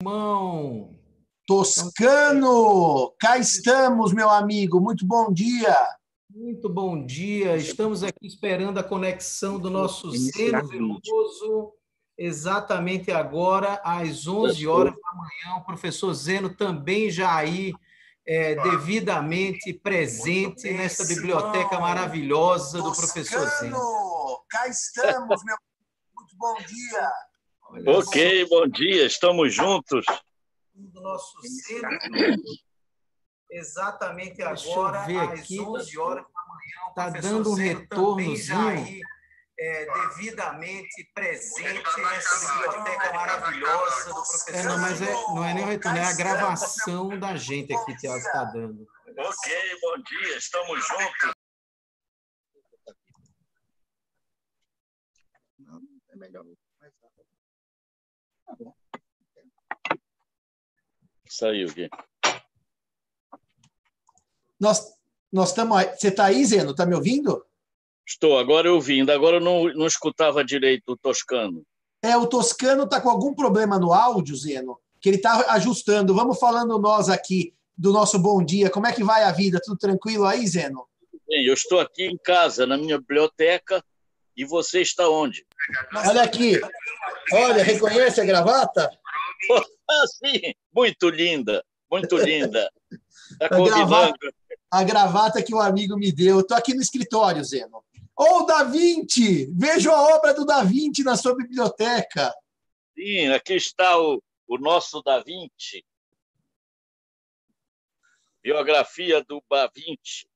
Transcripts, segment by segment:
Simão. Toscano, cá estamos, meu amigo. Muito bom dia. Muito bom dia. Estamos aqui esperando a conexão do nosso Zeno Veloso. Exatamente agora, às 11 horas da manhã. O professor Zeno também já aí, é, devidamente presente nessa biblioteca maravilhosa do professor Zeno. Cá estamos, meu Muito bom dia. Olha ok, só. bom dia. Estamos juntos do nosso centro, exatamente agora, ver às aqui, 11 horas da manhã. Está dando um retornozinho. É, devidamente presente nessa biblioteca maravilhosa do professor. É, não, mas é, não é nem o retorno, é a gravação da gente aqui, Tiago, está dando. Ok, bom dia, estamos juntos. Não, é melhor. Tá bom. Saiu aqui. Nós, nós estamos. Você está aí, Zeno? Está me ouvindo? Estou, agora ouvindo. Agora eu não, não escutava direito o Toscano. É, o Toscano está com algum problema no áudio, Zeno, que ele está ajustando. Vamos falando nós aqui do nosso bom dia. Como é que vai a vida? Tudo tranquilo aí, Zeno? Bem, eu estou aqui em casa, na minha biblioteca, e você está onde? Olha aqui. Olha, reconhece a gravata? Ah, sim, muito linda, muito linda. Tá a, gravata, a gravata que um amigo me deu. Estou aqui no escritório, Zeno. Ô, oh, Da Vinci! Vejo a obra do Da Vinci na sua biblioteca. Sim, aqui está o, o nosso Da Vinci. Biografia do Da Vinci.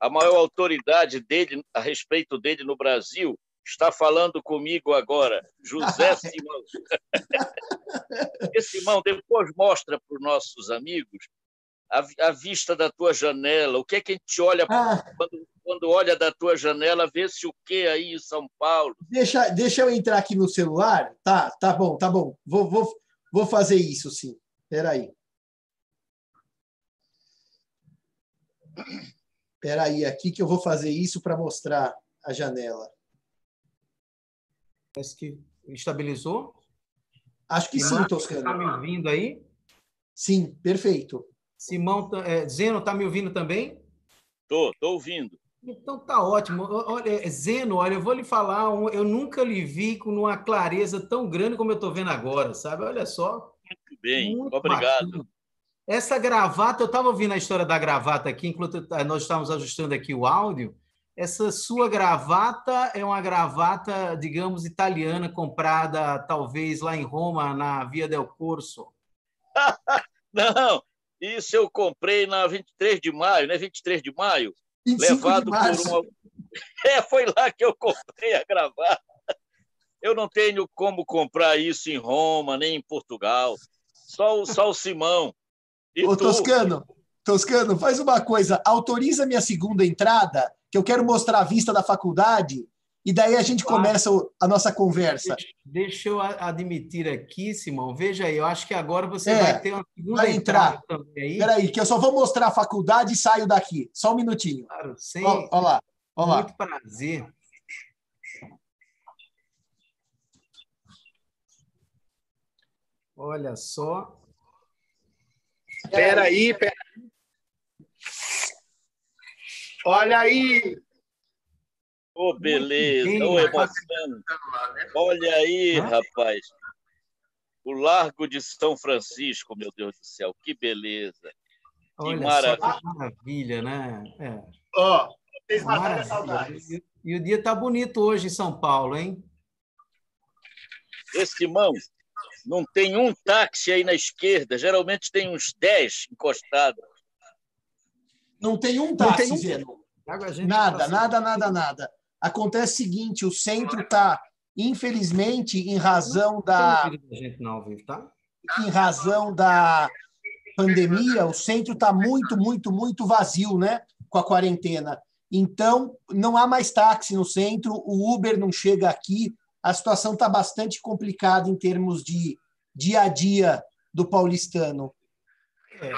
A maior autoridade dele a respeito dele no Brasil está falando comigo agora, José Simão. Esse Simão, depois mostra para os nossos amigos a, a, vista da tua janela. O que é que a gente olha ah. quando, quando olha da tua janela, vê se o que aí em São Paulo. Deixa, deixa eu entrar aqui no celular. Tá, tá bom, tá bom. Vou, vou, vou fazer isso, sim. Espera aí. Espera aí, aqui que eu vou fazer isso para mostrar a janela. Parece que estabilizou. Acho que Simão, sim, Toscano. Está me ouvindo aí? Sim, perfeito. Simão, tá, é, Zeno, está me ouvindo também? Estou, estou ouvindo. Então tá ótimo. Olha, Zeno, olha, eu vou lhe falar, eu nunca lhe vi com uma clareza tão grande como eu estou vendo agora, sabe? Olha só. Muito bem, Muito obrigado. Bacana. Essa gravata, eu estava ouvindo a história da gravata aqui, enquanto nós estávamos ajustando aqui o áudio essa sua gravata é uma gravata, digamos, italiana, comprada talvez lá em Roma, na Via del Corso? Não, isso eu comprei na 23 de maio, né? 23 de maio, levado de por uma. É, foi lá que eu comprei a gravata. Eu não tenho como comprar isso em Roma, nem em Portugal. Só o, só o Simão. E Ô, tu? Toscano, Toscano, faz uma coisa, autoriza minha segunda entrada que eu quero mostrar a vista da faculdade e daí a gente começa a nossa conversa. Deixa eu admitir aqui, Simão. Veja aí, eu acho que agora você é, vai ter uma segunda vai entrar. também aí. Espera aí, que eu só vou mostrar a faculdade e saio daqui. Só um minutinho. Claro, sem... Olha lá, olha Muito prazer. Olha só. Espera aí, espera Olha aí! Ô, oh, beleza, ô, oh, emoção. Olha aí, rapaz. O Largo de São Francisco, meu Deus do céu, que beleza. Olha que maravilha. que maravilha, né? É. Ó, oh, vocês mataram saudades. E, e o dia está bonito hoje em São Paulo, hein? Esse irmão, não tem um táxi aí na esquerda, geralmente tem uns 10 encostados. Não tem um táxi, tem um... Zeno. Nada, nada, nada, nada. Acontece o seguinte, o centro está, infelizmente, em razão da... Tá? Em razão da pandemia, o centro está muito, muito, muito vazio, né? Com a quarentena. Então, não há mais táxi no centro, o Uber não chega aqui, a situação está bastante complicada em termos de dia a dia do paulistano. É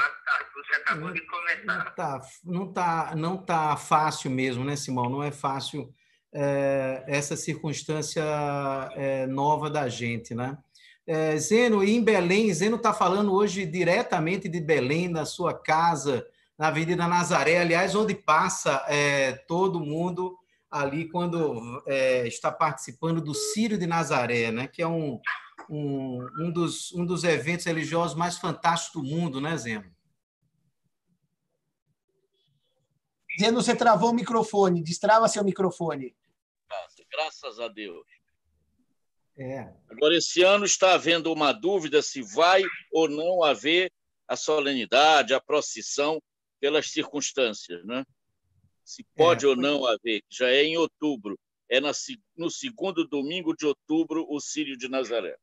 acabou de comentar. Não está não tá, não tá fácil mesmo, né, Simão? Não é fácil é, essa circunstância é, nova da gente, né? É, Zeno, em Belém, Zeno está falando hoje diretamente de Belém, na sua casa, na Avenida Nazaré, aliás, onde passa é, todo mundo ali quando é, está participando do Círio de Nazaré, né? que é um, um, um, dos, um dos eventos religiosos mais fantásticos do mundo, né, Zeno? Zeno, você travou o microfone, destrava seu microfone. Graças a Deus. É. Agora, esse ano está havendo uma dúvida se vai ou não haver a solenidade, a procissão, pelas circunstâncias, né? Se pode é, ou não haver, já é em outubro, é no segundo domingo de outubro o Sírio de Nazaré.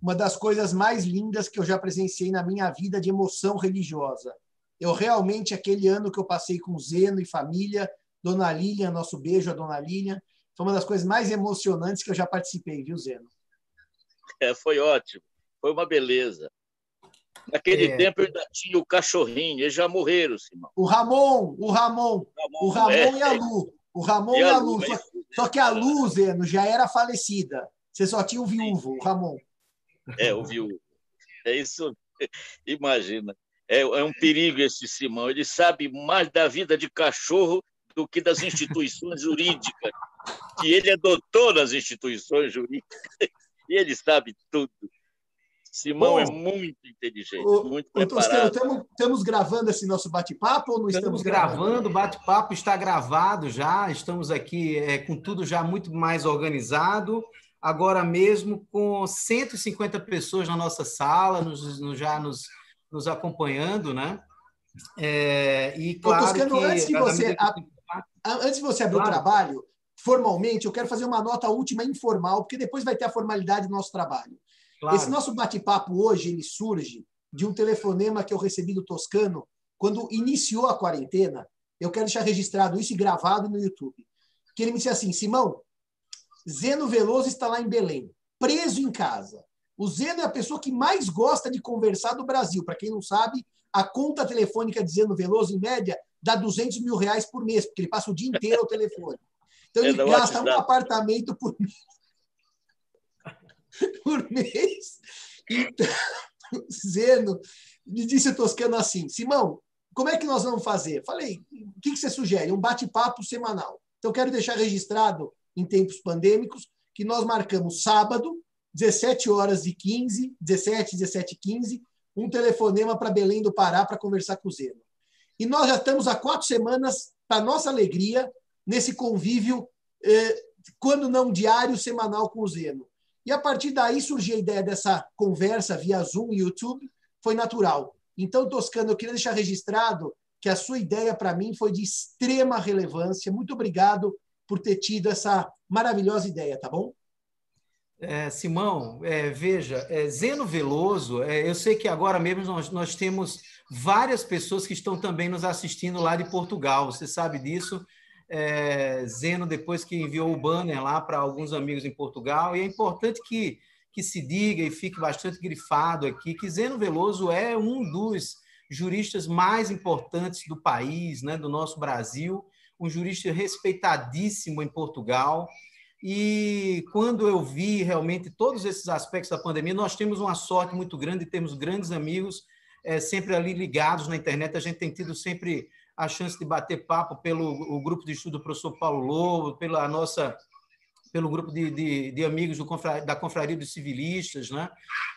Uma das coisas mais lindas que eu já presenciei na minha vida de emoção religiosa. Eu realmente, aquele ano que eu passei com Zeno e família, Dona Lilian, nosso beijo a Dona Lilian, foi uma das coisas mais emocionantes que eu já participei, viu, Zeno? É, foi ótimo. Foi uma beleza. Naquele é. tempo ainda tinha o cachorrinho, eles já morreram, Simão. O Ramon, o Ramon, Ramon o Ramon é. e a Lu. O Ramon e, e a Lu. Lu. Só, só, que a Lu, Zeno, já era falecida. Você só tinha o viúvo, o Ramon. É, o viúvo. É isso. Imagina. É, é um perigo esse Simão. Ele sabe mais da vida de cachorro do que das instituições jurídicas. Que ele é doutor nas instituições jurídicas. E ele sabe tudo. Simão é Bom, é muito inteligente, o, muito preparado. Estamos, estamos gravando esse nosso bate-papo ou não estamos, estamos gravando? O bate-papo está gravado já. Estamos aqui é, com tudo já muito mais organizado. Agora mesmo com 150 pessoas na nossa sala, nos, nos já nos, nos acompanhando, né? É, e claro Toscano, que, antes de você, a, antes de você abrir claro. o trabalho, formalmente, eu quero fazer uma nota última informal, porque depois vai ter a formalidade do nosso trabalho. Claro. Esse nosso bate-papo hoje ele surge de um telefonema que eu recebi do Toscano quando iniciou a quarentena. Eu quero deixar registrado isso e gravado no YouTube. Que ele me disse assim: Simão, Zeno Veloso está lá em Belém, preso em casa. O Zeno é a pessoa que mais gosta de conversar do Brasil. Para quem não sabe, a conta telefônica de Zeno Veloso, em média, dá 200 mil reais por mês, porque ele passa o dia inteiro ao telefone. Então, ele gasta um apartamento por mês. por mês. Então, Zeno me disse Toscano assim: Simão, como é que nós vamos fazer? Falei: o que você sugere? Um bate-papo semanal. Então, quero deixar registrado em tempos pandêmicos que nós marcamos sábado, 17 horas e 15, 17, 17 e 15, um telefonema para Belém do Pará para conversar com o Zeno. E nós já estamos há quatro semanas, para nossa alegria, nesse convívio, eh, quando não diário, semanal com o Zeno. E a partir daí surgiu a ideia dessa conversa via Zoom e YouTube, foi natural. Então, Toscano, eu queria deixar registrado que a sua ideia para mim foi de extrema relevância. Muito obrigado por ter tido essa maravilhosa ideia, tá bom? É, Simão, é, veja, é, Zeno Veloso, é, eu sei que agora mesmo nós, nós temos várias pessoas que estão também nos assistindo lá de Portugal, você sabe disso é, Zeno depois que enviou o banner lá para alguns amigos em Portugal, e é importante que, que se diga e fique bastante grifado aqui que Zeno Veloso é um dos juristas mais importantes do país, né, do nosso Brasil, um jurista respeitadíssimo em Portugal. E quando eu vi realmente todos esses aspectos da pandemia, nós temos uma sorte muito grande, temos grandes amigos é, sempre ali ligados na internet. A gente tem tido sempre a chance de bater papo pelo o grupo de estudo do professor Paulo Lobo, pela nossa pelo grupo de, de, de amigos do, da Confraria dos Civilistas, né?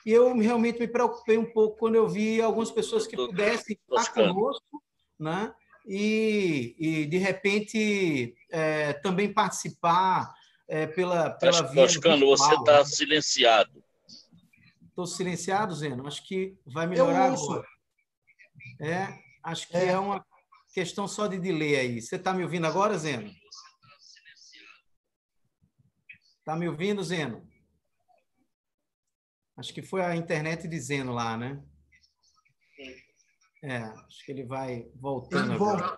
E eu realmente me preocupei um pouco quando eu vi algumas pessoas que pudessem estar conosco, né? E, e de repente é, também participar é, pela pela Acho, via Toscano, você está né? silenciado. Estou silenciado, Zeno. Acho que vai melhorar agora. É, acho que é, é uma Questão só de delay aí. Você está me ouvindo agora, Zeno? Está me ouvindo, Zeno? Acho que foi a internet dizendo lá, né? É, acho que ele vai voltando agora.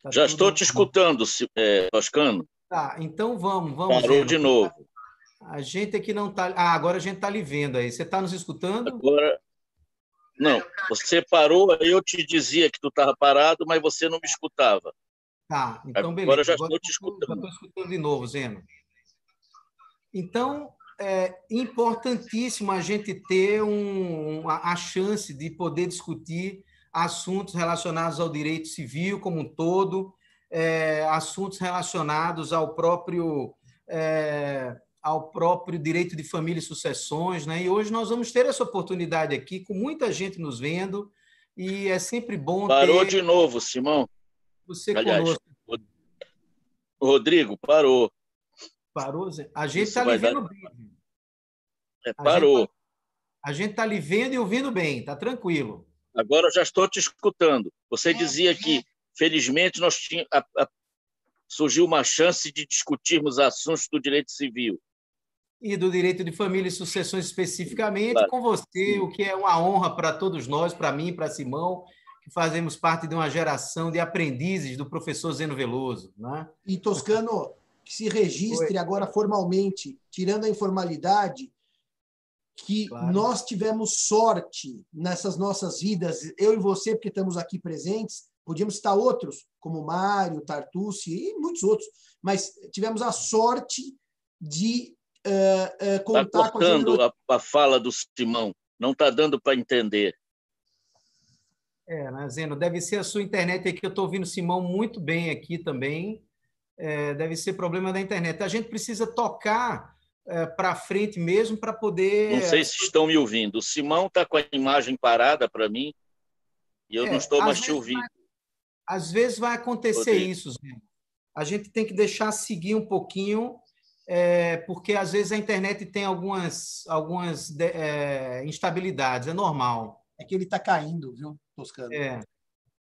Tá Já estou te escutando, é, Toscano. Tá, então vamos, vamos. Parou de novo. A gente aqui não está. Ah, agora a gente está lhe vendo aí. Você está nos escutando? Agora, não, você parou, eu te dizia que tu estava parado, mas você não me escutava. Tá, então beleza. Agora já estou te escutando. Estou escutando de novo, Zeno. Então, é importantíssimo a gente ter um, a, a chance de poder discutir assuntos relacionados ao direito civil como um todo, é, assuntos relacionados ao próprio é, ao próprio direito de família e sucessões, né? E hoje nós vamos ter essa oportunidade aqui com muita gente nos vendo e é sempre bom parou ter... de novo, Simão. Você Aliás, conosco. Rodrigo parou. Parou, Zé? A gente está lhe vendo dar... bem. É, parou. A gente está lhe vendo e ouvindo bem, tá tranquilo. Agora eu já estou te escutando. Você dizia que felizmente nós tínhamos, a, a, surgiu uma chance de discutirmos assuntos do direito civil. E do direito de família e sucessões especificamente, claro. com você, o que é uma honra para todos nós, para mim, para Simão, que fazemos parte de uma geração de aprendizes do professor Zeno Veloso. Né? E Toscano, que se registre Oi. agora formalmente, tirando a informalidade, que claro. nós tivemos sorte nessas nossas vidas, eu e você, porque estamos aqui presentes, Podíamos citar outros, como Mário, Tartucci e muitos outros, mas tivemos a sorte de uh, uh, contar tá cortando com a, a, a fala do Simão, não está dando para entender. É, né, Zeno? Deve ser a sua internet aqui, eu estou ouvindo o Simão muito bem aqui também. É, deve ser problema da internet. A gente precisa tocar é, para frente mesmo para poder. Não sei se estão me ouvindo. O Simão está com a imagem parada para mim e eu é, não estou mais te ouvindo. Às vezes vai acontecer Rodrigo. isso, Zé. A gente tem que deixar seguir um pouquinho, é, porque às vezes a internet tem algumas, algumas é, instabilidades, é normal. É que ele está caindo, viu, Toscano? É.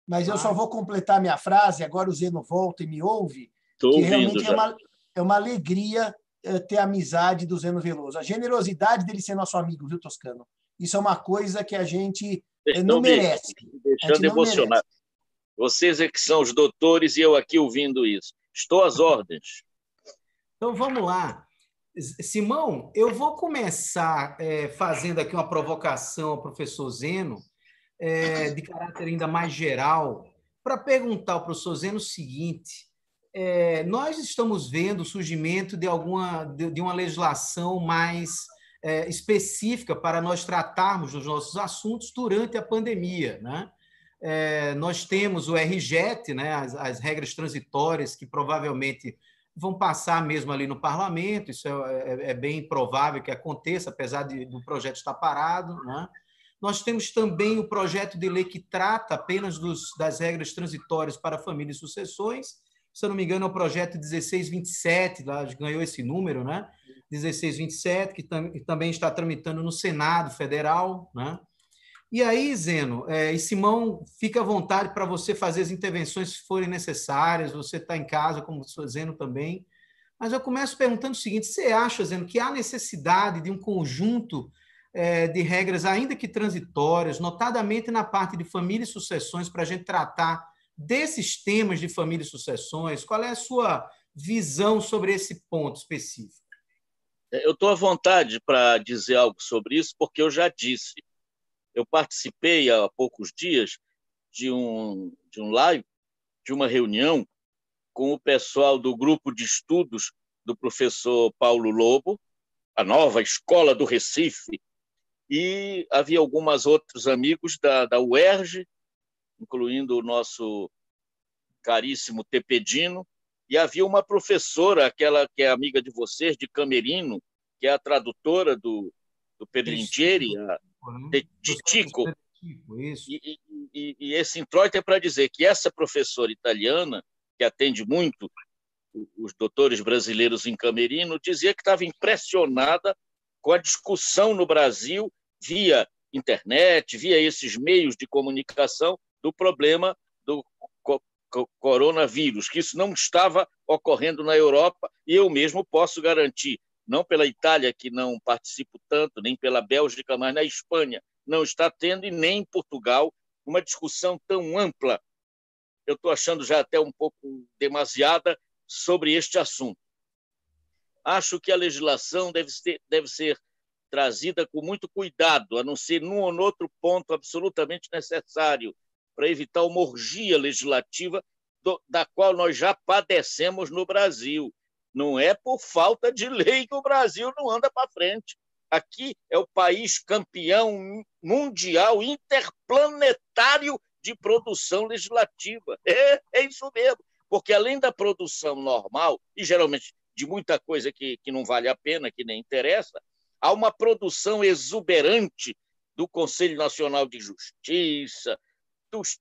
Mas eu só vou completar minha frase, agora o Zeno volta e me ouve, Tô que realmente é uma, é uma alegria é, ter a amizade do Zeno Veloso. A generosidade dele ser nosso amigo, viu, Toscano? Isso é uma coisa que a gente é, não merece. Deixando emocionado. Vocês é que são os doutores e eu aqui ouvindo isso. Estou às ordens. Então vamos lá. Simão, eu vou começar é, fazendo aqui uma provocação ao professor Zeno, é, de caráter ainda mais geral, para perguntar ao professor Zeno o seguinte: é, nós estamos vendo o surgimento de alguma de, de uma legislação mais é, específica para nós tratarmos dos nossos assuntos durante a pandemia, né? É, nós temos o RJET, né, as, as, regras transitórias que provavelmente vão passar mesmo ali no parlamento, isso é, é, é bem provável que aconteça, apesar de, do projeto estar parado. Né? Nós temos também o projeto de lei que trata apenas dos, das regras transitórias para família e sucessões, se eu não me engano, é o projeto 1627, lá, ganhou esse número, né? 1627, que, tam, que também está tramitando no Senado Federal, né? E aí, Zeno, é, e Simão, fica à vontade para você fazer as intervenções se forem necessárias, você está em casa, como o Zeno também. Mas eu começo perguntando o seguinte: você acha, Zeno, que há necessidade de um conjunto é, de regras, ainda que transitórias, notadamente na parte de família e sucessões, para a gente tratar desses temas de família e sucessões? Qual é a sua visão sobre esse ponto específico? Eu estou à vontade para dizer algo sobre isso, porque eu já disse eu participei há poucos dias de um, de um live, de uma reunião com o pessoal do grupo de estudos do professor Paulo Lobo, a nova escola do Recife, e havia alguns outros amigos da, da UERJ, incluindo o nosso caríssimo Tepedino, e havia uma professora, aquela que é amiga de vocês, de Camerino, que é a tradutora do, do Pedringieri, a, de, de Tico. E, e, e, esse introito é para dizer que essa professora italiana, que atende muito os doutores brasileiros em Camerino, dizia que estava impressionada com a discussão no Brasil via internet, via esses meios de comunicação do problema do coronavírus, que isso não estava ocorrendo na Europa, e eu mesmo posso garantir não pela Itália, que não participo tanto, nem pela Bélgica, mas na Espanha não está tendo, e nem em Portugal, uma discussão tão ampla. Eu estou achando já até um pouco demasiada sobre este assunto. Acho que a legislação deve ser, deve ser trazida com muito cuidado, a não ser num ou outro ponto absolutamente necessário, para evitar uma orgia legislativa do, da qual nós já padecemos no Brasil Não é por falta de lei que o Brasil não anda para frente. Aqui é o país campeão mundial interplanetário de produção legislativa. É, é isso mesmo. Porque além da produção normal, e geralmente de muita coisa que, que não vale a pena, que nem interessa, há uma produção exuberante do Conselho Nacional de Justiça, dos,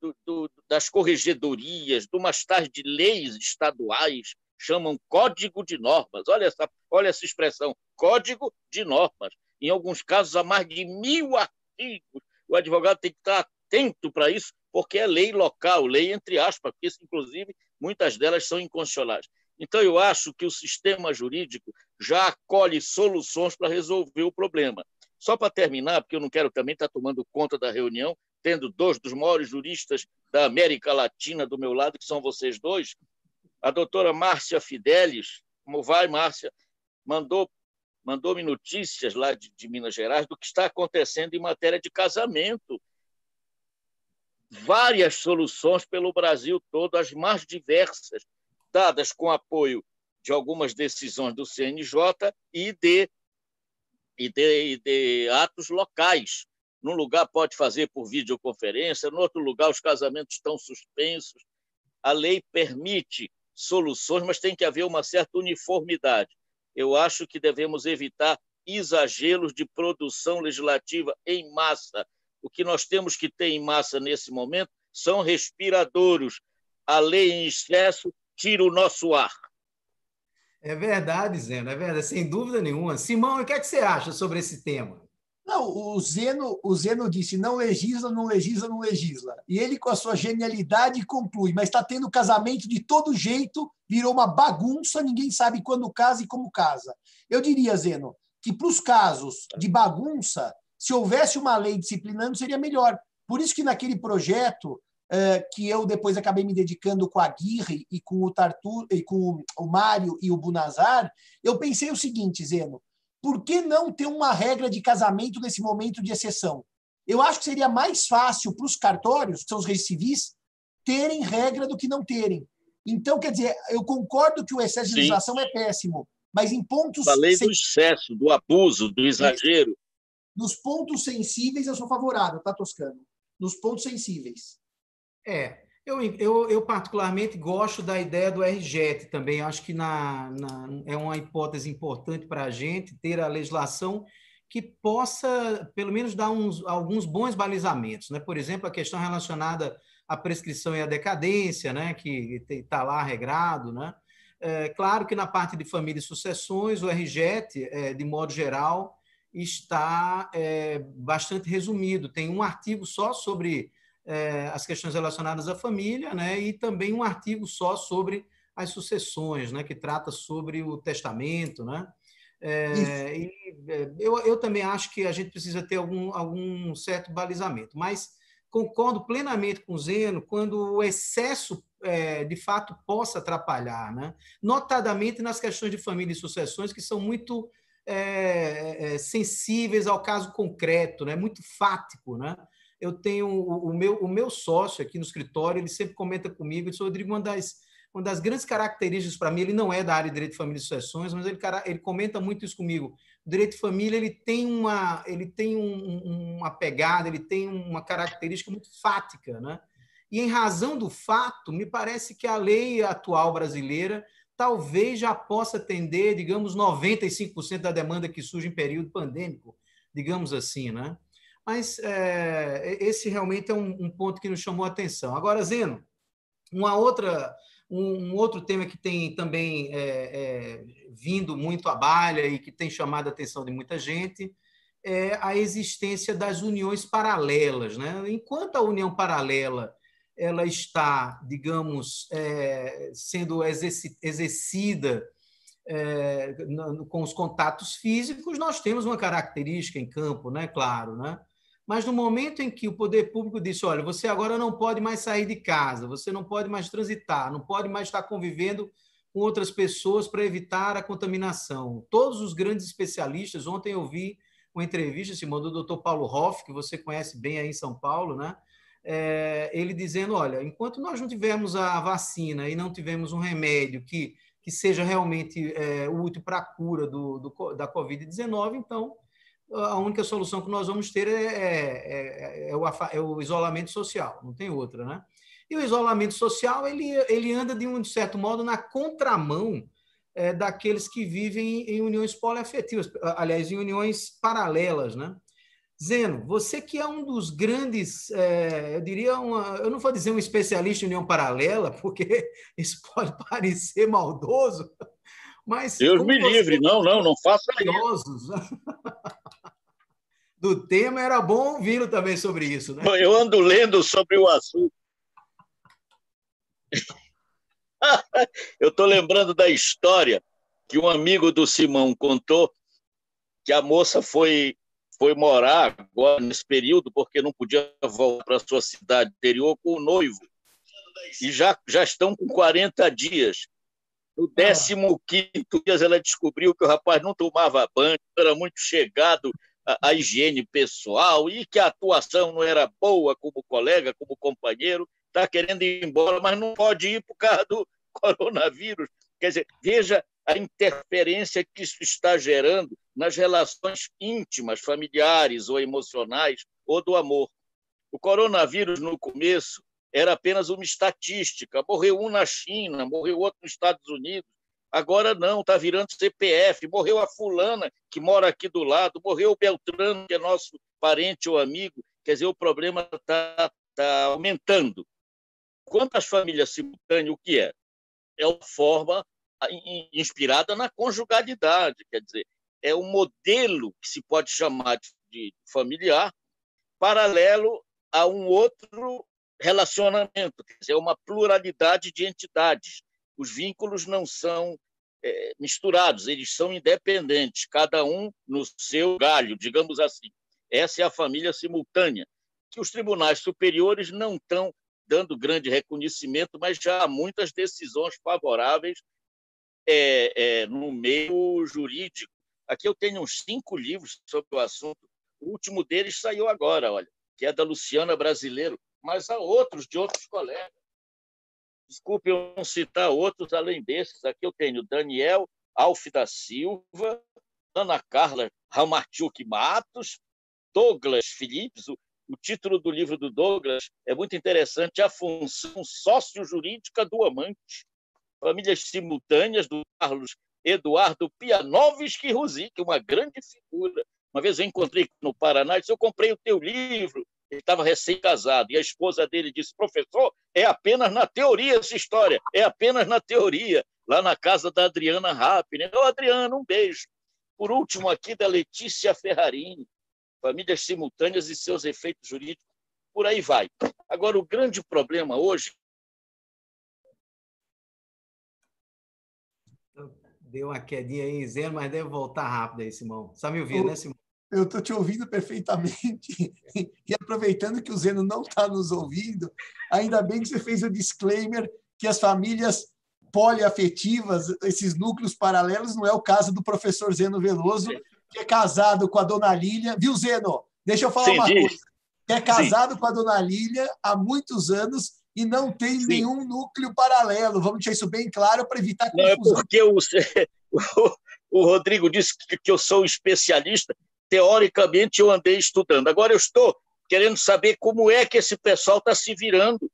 do, do, das corregedorias, de umas tais de leis estaduais, chamam código de normas. Olha essa, olha essa expressão, código de normas. Em alguns casos, há mais de mil artigos. O advogado tem que estar atento para isso, porque é lei local, lei entre aspas, porque, inclusive, muitas delas são inconstitucionais. Então, eu acho que o sistema jurídico já acolhe soluções para resolver o problema. Só para terminar, porque eu não quero também estar tomando conta da reunião, tendo dois dos maiores juristas da América Latina do meu lado, que são vocês dois, a doutora Márcia Fidelis, como vai, Márcia, mandou mandou-me notícias lá de, de Minas Gerais do que está acontecendo em matéria de casamento. Várias soluções pelo Brasil todo, as mais diversas, dadas com apoio de algumas decisões do CNJ e de, e de, e de atos locais. Num lugar pode fazer por videoconferência, no outro lugar os casamentos estão suspensos. A lei permite soluções, mas tem que haver uma certa uniformidade. Eu acho que devemos evitar exageros de produção legislativa em massa. O que nós temos que ter em massa nesse momento são respiradores. A lei em excesso tira o nosso ar. É verdade, Zeno, é verdade, sem dúvida nenhuma. Simão, o que, é que você acha sobre esse tema? Não, o Zeno, o Zeno disse: não legisla, não legisla, não legisla. E ele, com a sua genialidade, conclui: mas está tendo casamento de todo jeito, virou uma bagunça, ninguém sabe quando casa e como casa. Eu diria, Zeno, que para os casos de bagunça, se houvesse uma lei disciplinando, seria melhor. Por isso que naquele projeto que eu depois acabei me dedicando com a Aguirre e com o Tartu, e com o Mário e o Bunazar, eu pensei o seguinte, Zeno, por que não ter uma regra de casamento nesse momento de exceção? Eu acho que seria mais fácil para os cartórios, que são os reis civis, terem regra do que não terem. Então, quer dizer, eu concordo que o excesso de legislação é péssimo, mas em pontos. Falei do excesso, do abuso, do exagero. Nos pontos sensíveis, eu sou favorável, tá, Toscano? Nos pontos sensíveis. É, eu, eu, eu, particularmente gosto da ideia do RJET também. Acho que na, na é uma hipótese importante para a gente ter a legislação que possa, pelo menos, dar uns, alguns bons balizamentos. Né? Por exemplo, a questão relacionada à prescrição e à decadência, né? que está lá regrado. Né? É, claro que na parte de família e sucessões, o RJET, é, de modo geral, está é, bastante resumido. Tem um artigo só sobre é, as questões relacionadas à família, né? E também um artigo só sobre as sucessões, né? Que trata sobre o testamento, né? É, e, é, eu, eu também acho que a gente precisa ter algum, algum certo balizamento, mas concordo plenamente com o Zeno quando o excesso é, de fato possa atrapalhar, né? notadamente nas questões de família e sucessões, que são muito é, é, sensíveis ao caso concreto, né? muito fático. Né? Eu tenho o, o, meu, o meu sócio aqui no escritório, ele sempre comenta comigo, ele disse, Rodrigo, uma das, uma das grandes características para mim, ele não é da área de direito de família e sucessões, mas ele, ele comenta muito isso comigo. O direito de família ele tem uma, ele tem um, uma pegada, ele tem uma característica muito fática, né? E em razão do fato, me parece que a lei atual brasileira talvez já possa atender, digamos, 95% da demanda que surge em período pandêmico, digamos assim, né? Mas é, esse realmente é um, um, ponto que nos chamou a atenção. Agora, Zeno, uma outra, um, um outro tema que tem também é, é, vindo muito à balha e que tem chamado a atenção de muita gente é a existência das uniões paralelas. Né? Enquanto a união paralela ela está, digamos, é, sendo exercida é, com os contatos físicos, nós temos uma característica em campo, né? Claro, né? Mas no momento em que o poder público disse: olha, você agora não pode mais sair de casa, você não pode mais transitar, não pode mais estar convivendo com outras pessoas para evitar a contaminação. Todos os grandes especialistas, ontem eu vi uma entrevista, Simão, do Dr. Paulo Hoff, que você conhece bem aí em São Paulo, né? É, ele dizendo: olha, enquanto nós não tivermos a vacina e não tivermos um remédio que, que seja realmente é, útil para a cura do, do da Covid-19, então a única solução que nós vamos ter é, é, é, o, é, o, isolamento social, não tem outra, né? E o isolamento social ele, ele anda de um certo modo na contramão é, daqueles que vivem em uniões poliafetivas, aliás, em uniões paralelas, né? Zeno, você que é um dos grandes, é, eu diria, uma, eu não vou dizer um especialista em união paralela, porque isso pode parecer maldoso, mas. Deus me livre, não, não, não faça isso. Do tema, era bom ouvi-lo também sobre isso. Né? Eu ando lendo sobre o assunto. Eu estou lembrando da história que um amigo do Simão contou que a moça foi foi morar agora nesse período porque não podia voltar para sua cidade interior com o noivo e já já estão com 40 dias. No 15 quinto dia ela descobriu que o rapaz não tomava banho, era muito chegado à higiene pessoal e que a atuação não era boa como colega, como companheiro está querendo ir embora, mas não pode ir por causa do coronavírus. Quer dizer, veja a interferência que isso está gerando nas relações íntimas, familiares ou emocionais, ou do amor. O coronavírus, no começo, era apenas uma estatística. Morreu um na China, morreu outro nos Estados Unidos. Agora não, está virando CPF. Morreu a fulana, que mora aqui do lado, morreu o Beltrano, que é nosso parente ou amigo. Quer dizer, o problema está tá aumentando. Quanto às famílias simultâneas, o que é? É uma forma inspirada na conjugalidade, quer dizer, é um modelo que se pode chamar de familiar paralelo a um outro relacionamento, quer dizer, uma pluralidade de entidades. Os vínculos não são é, misturados, eles são independentes, cada um no seu galho, digamos assim. Essa é a família simultânea, que os tribunais superiores não estão dando grande reconhecimento, mas já há muitas decisões favoráveis é, é, no meio jurídico. Aqui eu tenho uns cinco livros sobre o assunto. O último deles saiu agora, olha, que é da Luciana Brasileiro, mas há outros de outros colegas. Desculpe eu não citar outros além desses. Aqui eu tenho Daniel Alf da Silva, Ana Carla Ramartiuk Matos, Douglas Phillips, o o título do livro do Douglas é muito interessante, A Função Sócio-Jurídica do Amante. Famílias Simultâneas, do Carlos Eduardo Pianovski Ruzik, uma grande figura. Uma vez eu encontrei no Paraná e disse, eu comprei o teu livro. Ele estava recém-casado e a esposa dele disse, professor, é apenas na teoria essa história, é apenas na teoria, lá na casa da Adriana Rappi. Ô, Adriana, um beijo. Por último, aqui da Letícia Ferrarini, famílias simultâneas e seus efeitos jurídicos, por aí vai. Agora, o grande problema hoje. Deu uma quedinha aí em zero, mas deve voltar rápido aí, Simão. Sabe me ouvir, né, Simão? Eu estou te ouvindo perfeitamente. E aproveitando que o Zeno não está nos ouvindo, ainda bem que você fez o disclaimer que as famílias poliafetivas, esses núcleos paralelos, não é o caso do professor Zeno Veloso, que é casado com a dona Lília. Viu, Zeno? Deixa eu falar Sim, uma diz. coisa. Que é casado Sim. com a dona Lília há muitos anos e não tem Sim. nenhum núcleo paralelo. Vamos deixar isso bem claro para evitar confusão. Não, é porque o, o, o Rodrigo disse que, que eu sou especialista. Teoricamente, eu andei estudando. Agora, eu estou querendo saber como é que esse pessoal está se virando,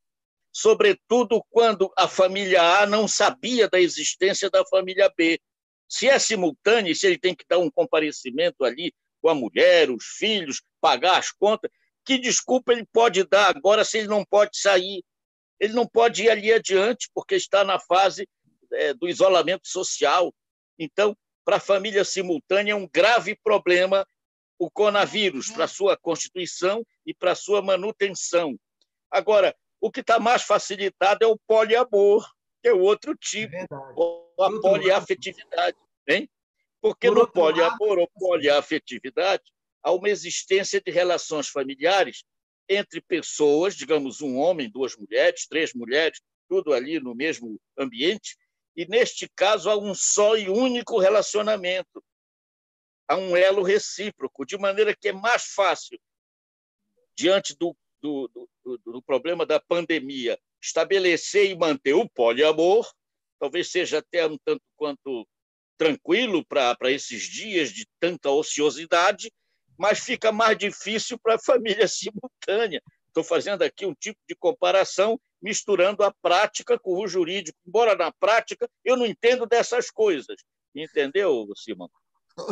sobretudo quando a família A não sabia da existência da família B. Se é simultâneo, se ele tem que dar um comparecimento ali com a mulher, os filhos, pagar as contas, que desculpa ele pode dar agora se ele não pode sair? Ele não pode ir ali adiante porque está na fase é, do isolamento social. Então, para a família simultânea é um grave problema o coronavírus para sua constituição e para sua manutenção. Agora, o que está mais facilitado é o poliamor, que é o outro tipo, é a poliafetividade. Hein? Porque no poliamor ou poliafetividade há uma existência de relações familiares entre pessoas, digamos, um homem, duas mulheres, três mulheres, tudo ali no mesmo ambiente, e neste caso há um só e único relacionamento, há um elo recíproco, de maneira que é mais fácil, diante do, do, do, do problema da pandemia, estabelecer e manter o poliamor talvez seja até um tanto quanto tranquilo para esses dias de tanta ociosidade, mas fica mais difícil para a família simultânea. Estou fazendo aqui um tipo de comparação, misturando a prática com o jurídico, embora na prática eu não entendo dessas coisas. Entendeu, Simão?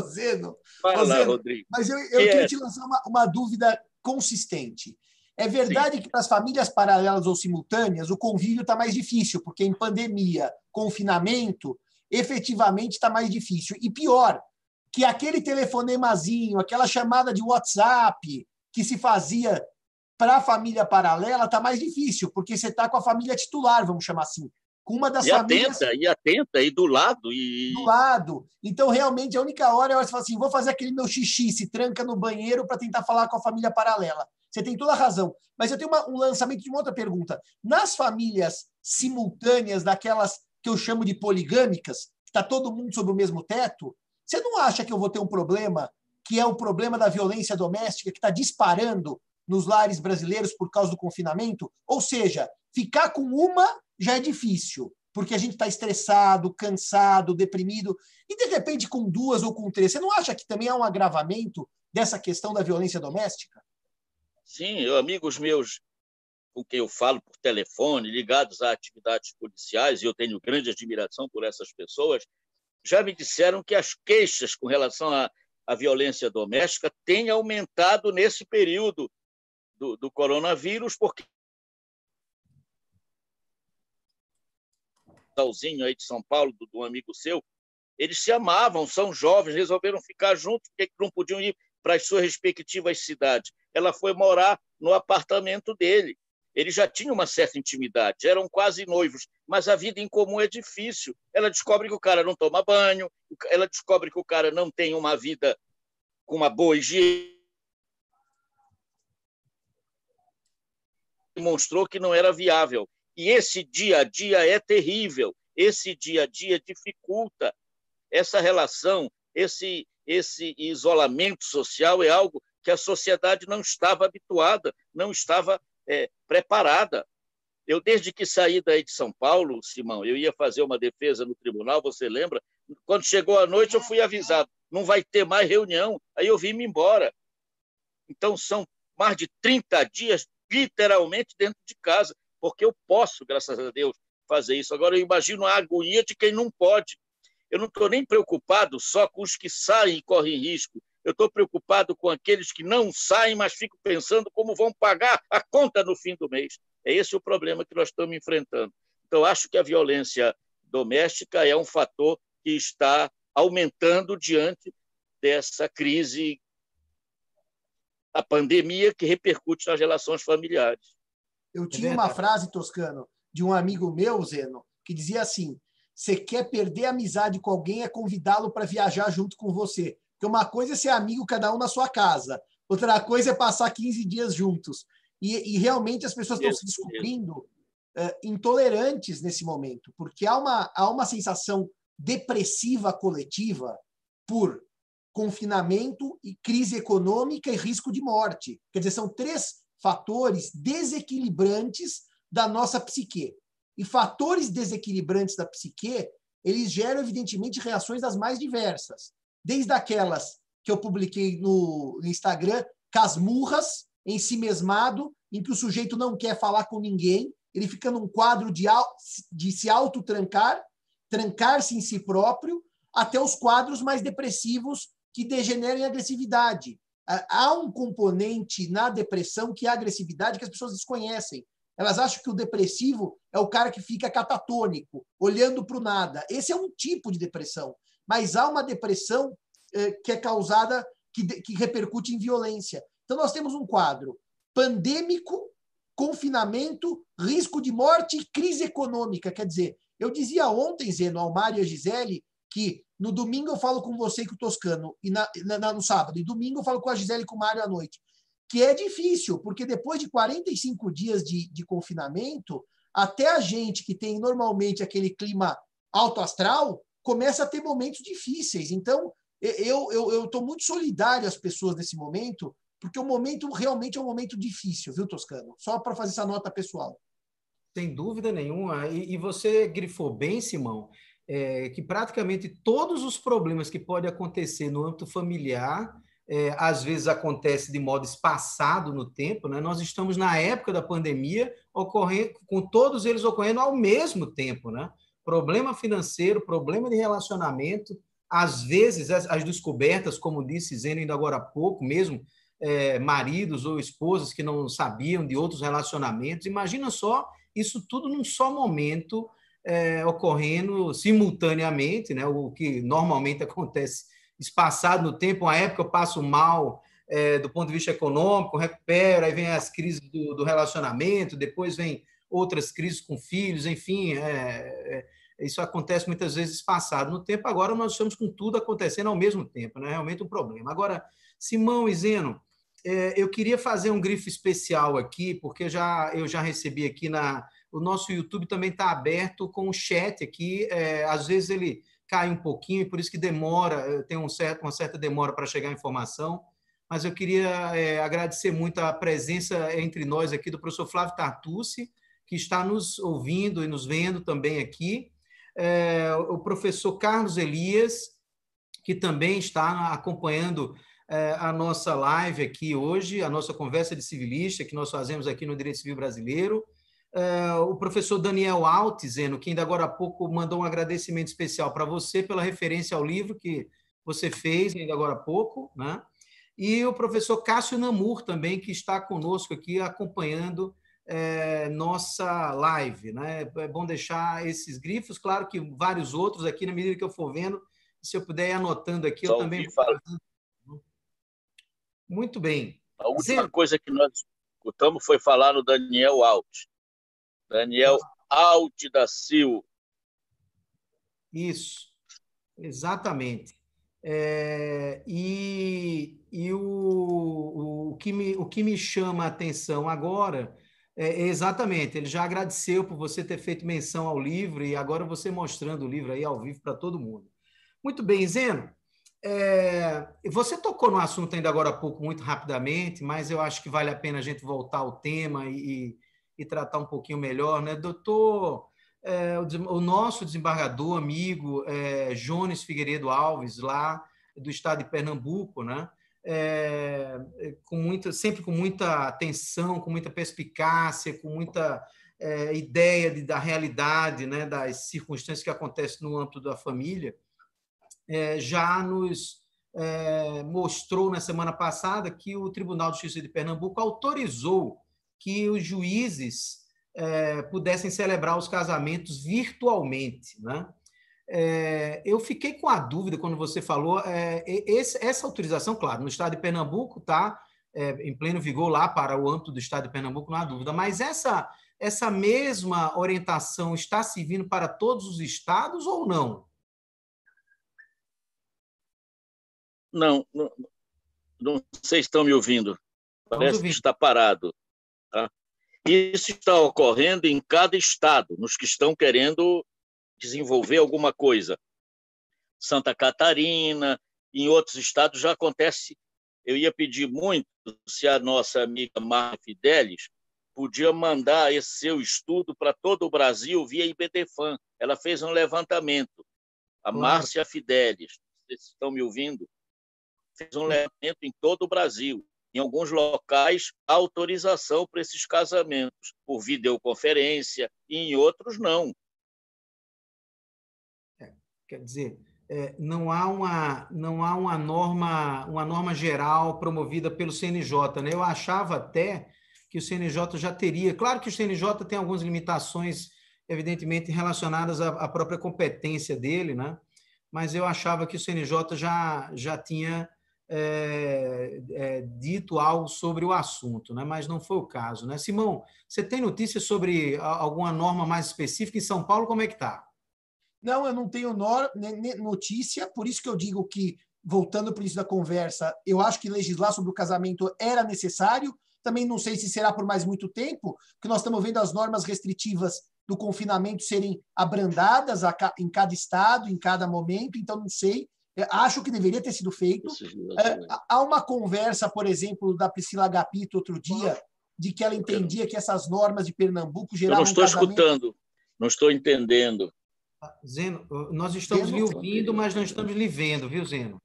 Zeno, Fala, Zeno, Rodrigo. Mas eu, eu queria é... te lançar uma, uma dúvida consistente. É verdade Sim. que para as famílias paralelas ou simultâneas o convívio está mais difícil, porque em pandemia, confinamento, efetivamente está mais difícil. E pior, que aquele telefonemazinho, aquela chamada de WhatsApp que se fazia para a família paralela está mais difícil, porque você está com a família titular, vamos chamar assim. Com uma das e famílias. Atenta, e atenta, e do lado. E... Do lado. Então, realmente, a única hora é você fala assim: vou fazer aquele meu xixi, se tranca no banheiro para tentar falar com a família paralela. Você tem toda a razão. Mas eu tenho uma, um lançamento de uma outra pergunta. Nas famílias simultâneas, daquelas que eu chamo de poligâmicas, está todo mundo sob o mesmo teto, você não acha que eu vou ter um problema que é o problema da violência doméstica que está disparando nos lares brasileiros por causa do confinamento? Ou seja, ficar com uma já é difícil, porque a gente está estressado, cansado, deprimido, e de repente com duas ou com três. Você não acha que também há um agravamento dessa questão da violência doméstica? Sim, eu, amigos meus com quem eu falo por telefone, ligados a atividades policiais, e eu tenho grande admiração por essas pessoas, já me disseram que as queixas com relação à, à violência doméstica têm aumentado nesse período do, do coronavírus, porque Talzinho aí de São Paulo, do, do, amigo seu, eles se amavam, são jovens, resolveram ficar juntos porque não podiam ir para as suas respectivas cidades. Ela foi morar no apartamento dele. Ele já tinha uma certa intimidade, eram quase noivos, mas a vida em comum é difícil. Ela descobre que o cara não toma banho, ela descobre que o cara não tem uma vida com uma boa higiene. Demonstrou que não era viável. E esse dia a dia é terrível. Esse dia a dia dificulta essa relação, esse esse isolamento social é algo que a sociedade não estava habituada, não estava é, preparada. Eu, desde que saí daí de São Paulo, Simão, eu ia fazer uma defesa no tribunal, você lembra? Quando chegou a noite, eu fui avisado: não vai ter mais reunião. Aí eu vim me embora. Então, são mais de 30 dias, literalmente, dentro de casa, porque eu posso, graças a Deus, fazer isso. Agora, eu imagino a agonia de quem não pode. Eu não estou nem preocupado só com os que saem e correm risco eu estou preocupado com aqueles que não saem, mas fico pensando como vão pagar a conta no fim do mês. É esse o problema que nós estamos enfrentando. Então, acho que a violência doméstica é um fator que está aumentando diante dessa crise, a pandemia que repercute nas relações familiares. Eu tinha uma frase, Toscano, de um amigo meu, Zeno, que dizia assim: você quer perder amizade com alguém é convidá-lo para viajar junto com você. Porque uma coisa é ser amigo cada um na sua casa, outra coisa é passar 15 dias juntos. E, e realmente as pessoas estão se descobrindo uh, intolerantes nesse momento, porque há uma, há uma sensação depressiva coletiva por confinamento e crise econômica e risco de morte. Quer dizer, são três fatores desequilibrantes da nossa psique. E fatores desequilibrantes da psique, eles geram, evidentemente, reações das mais diversas desde aquelas que eu publiquei no Instagram, casmurras, em si mesmado, em que o sujeito não quer falar com ninguém, ele fica num quadro de, de se autotrancar, trancar-se em si próprio, até os quadros mais depressivos que degeneram em agressividade. Há um componente na depressão que é a agressividade que as pessoas desconhecem. Elas acham que o depressivo é o cara que fica catatônico, olhando para o nada. Esse é um tipo de depressão mas há uma depressão eh, que é causada, que, que repercute em violência. Então, nós temos um quadro pandêmico, confinamento, risco de morte e crise econômica. Quer dizer, eu dizia ontem, Zeno, ao Mário e a Gisele, que no domingo eu falo com você e com o Toscano, e na, na, no sábado, e domingo eu falo com a Gisele e com o Mário à noite. Que é difícil, porque depois de 45 dias de, de confinamento, até a gente que tem normalmente aquele clima alto astral, começa a ter momentos difíceis. Então, eu estou muito solidário às pessoas nesse momento, porque o momento realmente é um momento difícil, viu, Toscano? Só para fazer essa nota pessoal. Sem dúvida nenhuma. E, e você grifou bem, Simão, é, que praticamente todos os problemas que podem acontecer no âmbito familiar, é, às vezes acontece de modo espaçado no tempo, né? Nós estamos na época da pandemia, ocorrendo, com todos eles ocorrendo ao mesmo tempo, né? Problema financeiro, problema de relacionamento, às vezes as, as descobertas, como disse Zeno ainda agora há pouco, mesmo é, maridos ou esposas que não sabiam de outros relacionamentos. Imagina só isso tudo num só momento é, ocorrendo simultaneamente, né? o que normalmente acontece espaçado no tempo. Uma época eu passo mal é, do ponto de vista econômico, recupero, aí vem as crises do, do relacionamento, depois vem outras crises com filhos, enfim, é, é, isso acontece muitas vezes espaçado no tempo. Agora nós estamos com tudo acontecendo ao mesmo tempo, né? realmente um problema. Agora, Simão e Zeno, é, eu queria fazer um grifo especial aqui, porque já, eu já recebi aqui na. O nosso YouTube também está aberto com o chat aqui. É, às vezes ele cai um pouquinho, por isso que demora, tem um certo, uma certa demora para chegar a informação. Mas eu queria é, agradecer muito a presença entre nós aqui do professor Flávio Tartucci, que está nos ouvindo e nos vendo também aqui. É, o professor Carlos Elias, que também está acompanhando é, a nossa live aqui hoje, a nossa conversa de civilista que nós fazemos aqui no Direito Civil Brasileiro. É, o professor Daniel Altizeno, que ainda agora há pouco mandou um agradecimento especial para você pela referência ao livro que você fez ainda agora há pouco, né? E o professor Cássio Namur também, que está conosco aqui acompanhando é, nossa live. Né? É bom deixar esses grifos, claro que vários outros aqui, na medida que eu for vendo, se eu puder ir anotando aqui, Só eu também. Fala. Muito bem. A última Zé... coisa que nós escutamos foi falar no Daniel Alt. Daniel Alt da Silva. Isso, exatamente. É, e e o, o, que me, o que me chama a atenção agora é, exatamente, ele já agradeceu por você ter feito menção ao livro e agora você mostrando o livro aí ao vivo para todo mundo. Muito bem, Zeno. É, você tocou no assunto ainda agora há pouco, muito rapidamente, mas eu acho que vale a pena a gente voltar ao tema e, e tratar um pouquinho melhor, né? Doutor, é, o, o, nosso desembargador, amigo, é, Jones Figueiredo Alves, lá do estado de Pernambuco, né? É, com muita, sempre com muita atenção, com muita perspicácia, com muita é, ideia de, da realidade, né, das circunstâncias que acontecem no âmbito da família é, já nos é, mostrou na semana passada que o Tribunal de Justiça de Pernambuco autorizou que os juízes é, pudessem celebrar os casamentos virtualmente. Né? É, eu fiquei com a dúvida quando você falou, é, esse, essa autorização, claro, no estado de Pernambuco está é, em pleno vigor lá para o âmbito do estado de Pernambuco, não há dúvida, mas essa, essa mesma orientação está servindo para todos os estados ou não? Não, não, não sei se estão me ouvindo. Parece que está parado. Isso está ocorrendo em cada estado, nos que estão querendo desenvolver alguma coisa. Santa Catarina, em outros estados já acontece. Eu ia pedir muito se a nossa amiga Marta Fidelis podia mandar esse seu estudo para todo o Brasil via IBDFAN. Ela fez um levantamento. A Márcia Fidelis, vocês estão me ouvindo? fez um levantamento em todo o Brasil. Em alguns locais, autorização para esses casamentos, por videoconferência, e em outros, não. É, quer dizer, é, não há uma não há uma norma uma norma geral promovida pelo CNJ, né? Eu achava até que o CNJ já teria. Claro que o CNJ tem algumas limitações, evidentemente relacionadas à, à própria competência dele, né? Mas eu achava que o CNJ já já tinha é, é, dito algo sobre o assunto, né? mas não foi o caso. Né? Simão, você tem notícias sobre alguma norma mais específica em São Paulo? Como é que está? Não, eu não tenho notícia, por isso que eu digo que, voltando para o início da conversa, eu acho que legislar sobre o casamento era necessário. Também não sei se será por mais muito tempo, porque nós estamos vendo as normas restritivas do confinamento serem abrandadas em cada estado, em cada momento, então não sei. Acho que deveria ter sido feito. É, há uma conversa, por exemplo, da Priscila Agapito outro dia, de que ela entendia que essas normas de Pernambuco geravam. Eu não estou um casamento... escutando, não estou entendendo. Ah, Zeno, nós estamos Zeno, lhe ouvindo, mas não estamos lhe vendo, viu, Zeno?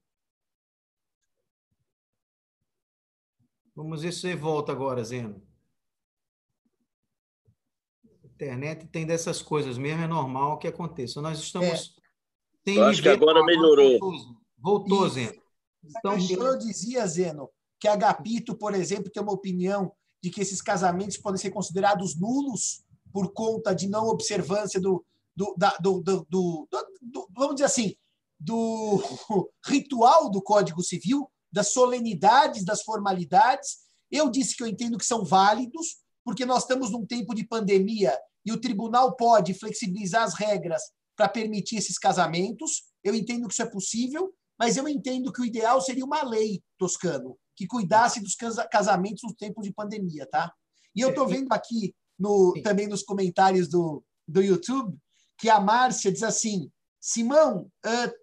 Vamos ver se você volta agora, Zeno. Internet tem dessas coisas mesmo, é normal que aconteça. Nós estamos. É. Eu acho que agora melhorou. Voltou, Zeno. Então, eu dizia, Zeno, que Agapito, por exemplo, tem uma opinião de que esses casamentos podem ser considerados nulos por conta de não observância do, do, da, do, do, do, do vamos dizer assim, do ritual do Código Civil, das solenidades, das formalidades. Eu disse que eu entendo que são válidos, porque nós estamos num tempo de pandemia e o tribunal pode flexibilizar as regras para permitir esses casamentos. Eu entendo que isso é possível, mas eu entendo que o ideal seria uma lei, Toscano, que cuidasse dos casamentos no tempo de pandemia, tá? E eu estou vendo aqui no, também nos comentários do, do YouTube que a Márcia diz assim: Simão,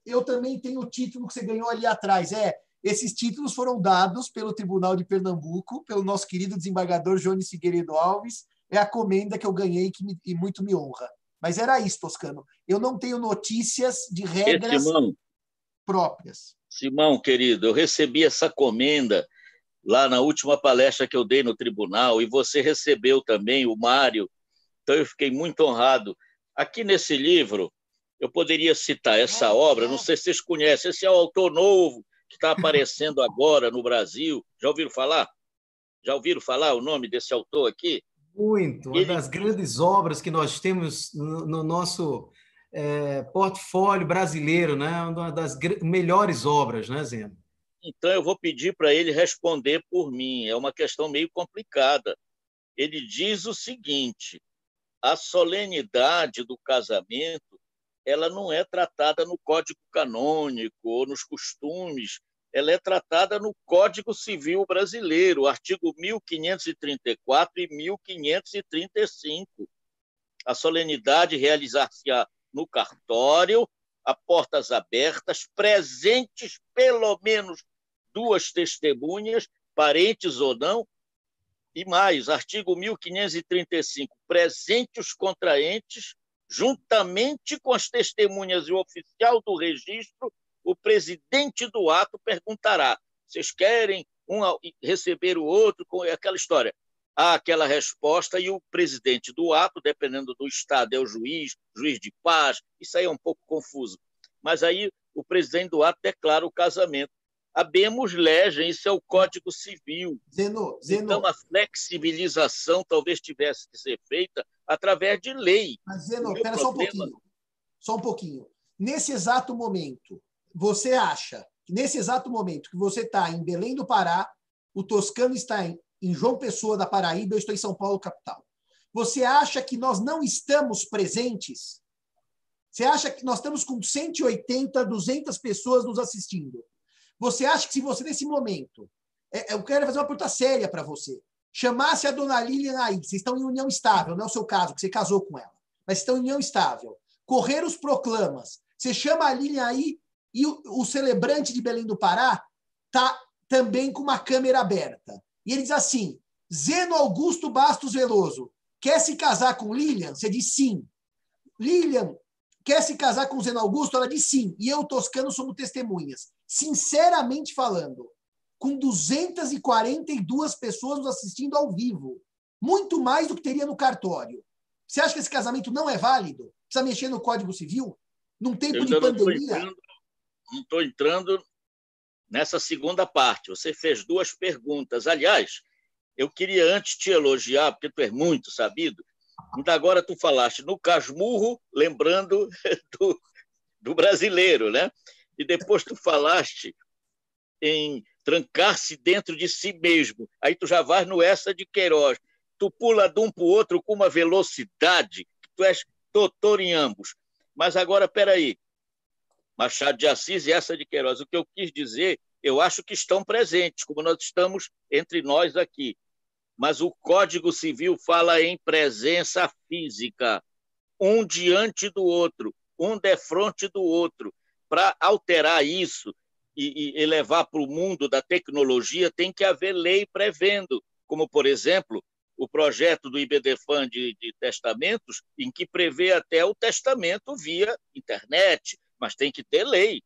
eu também tenho o título que você ganhou ali atrás. É, esses títulos foram dados pelo Tribunal de Pernambuco, pelo nosso querido desembargador Jones Figueiredo Alves. É a comenda que eu ganhei que me, e muito me honra. Mas era isso, Toscano. Eu não tenho notícias de regras Simão, próprias. Simão, querido, eu recebi essa comenda lá na última palestra que eu dei no tribunal e você recebeu também, o Mário. Então eu fiquei muito honrado. Aqui nesse livro, eu poderia citar essa obra, não sei se vocês conhecem, esse é o autor novo, que está aparecendo agora no Brasil. Já ouviram falar? Já ouviram falar o nome desse autor aqui? Muito. Uma das grandes obras que nós temos no, no nosso é, portfólio brasileiro, né? uma das melhores obras, né, Zeno? Então, eu vou pedir para ele responder por mim. É uma questão meio complicada. Ele diz o seguinte: a solenidade do casamento ela não é tratada no Código Canônico ou nos costumes, ela é tratada no Código Civil Brasileiro, artigo 1534 e 1535. A solenidade realizar-se-á no cartório, a portas abertas, presentes pelo menos duas testemunhas, parentes ou não, e mais, artigo 1535, presentes os contraentes juntamente com as testemunhas e o oficial do registro, o presidente do ato perguntará: vocês querem um receber o outro com aquela história? Há aquela resposta e o presidente do ato, dependendo do estado, é o juiz, juiz de paz. Isso aí é um pouco confuso. Mas aí o presidente do ato declara o casamento habemos legem, isso é o Código Civil. Zeno, Zeno. Então, a flexibilização talvez tivesse que ser feita através de lei. Mas, Zeno, espera só um pouquinho. Só um pouquinho. Nesse exato momento, você acha, nesse exato momento que você está em Belém do Pará, o Toscano está em, em João Pessoa da Paraíba, eu estou em São Paulo, capital. Você acha que nós não estamos presentes? Você acha que nós estamos com 180, 200 pessoas nos assistindo? Você acha que se você, nesse momento, é, eu quero fazer uma pergunta séria para você, chamasse a dona Lilian aí, vocês estão em união estável, não é o seu caso, que você casou com ela, mas estão em união estável, correr os proclamas, você chama a Lilian aí e o, o celebrante de Belém do Pará está também com uma câmera aberta. E ele diz assim: Zeno Augusto Bastos Veloso, quer se casar com Lilian? Você diz sim. Lilian, quer se casar com Zeno Augusto? Ela diz sim. E eu, Toscano, somos testemunhas sinceramente falando, com 242 pessoas nos assistindo ao vivo, muito mais do que teria no cartório. Você acha que esse casamento não é válido? Precisa mexer no Código Civil? Num tempo Eu de pandemia? Estou entrando nessa segunda parte. Você fez duas perguntas. Aliás, eu queria antes te elogiar, porque tu és muito sabido. Ainda agora tu falaste no casmurro, lembrando do, do brasileiro, né? e depois tu falaste em trancar-se dentro de si mesmo. Aí tu já vais no essa de Queiroz. Tu pula de um para o outro com uma velocidade, tu és doutor em ambos. Mas agora, peraí, Machado de Assis e essa de Queiroz, o que eu quis dizer, eu acho que estão presentes, como nós estamos entre nós aqui. Mas o Código Civil fala em presença física, um diante do outro, um defronte do outro para alterar isso e, e levar para o mundo da tecnologia, tem que haver lei prevendo, como, por exemplo, o projeto do IBDFAN de, de testamentos, em que prevê até o testamento via internet, mas tem que ter lei.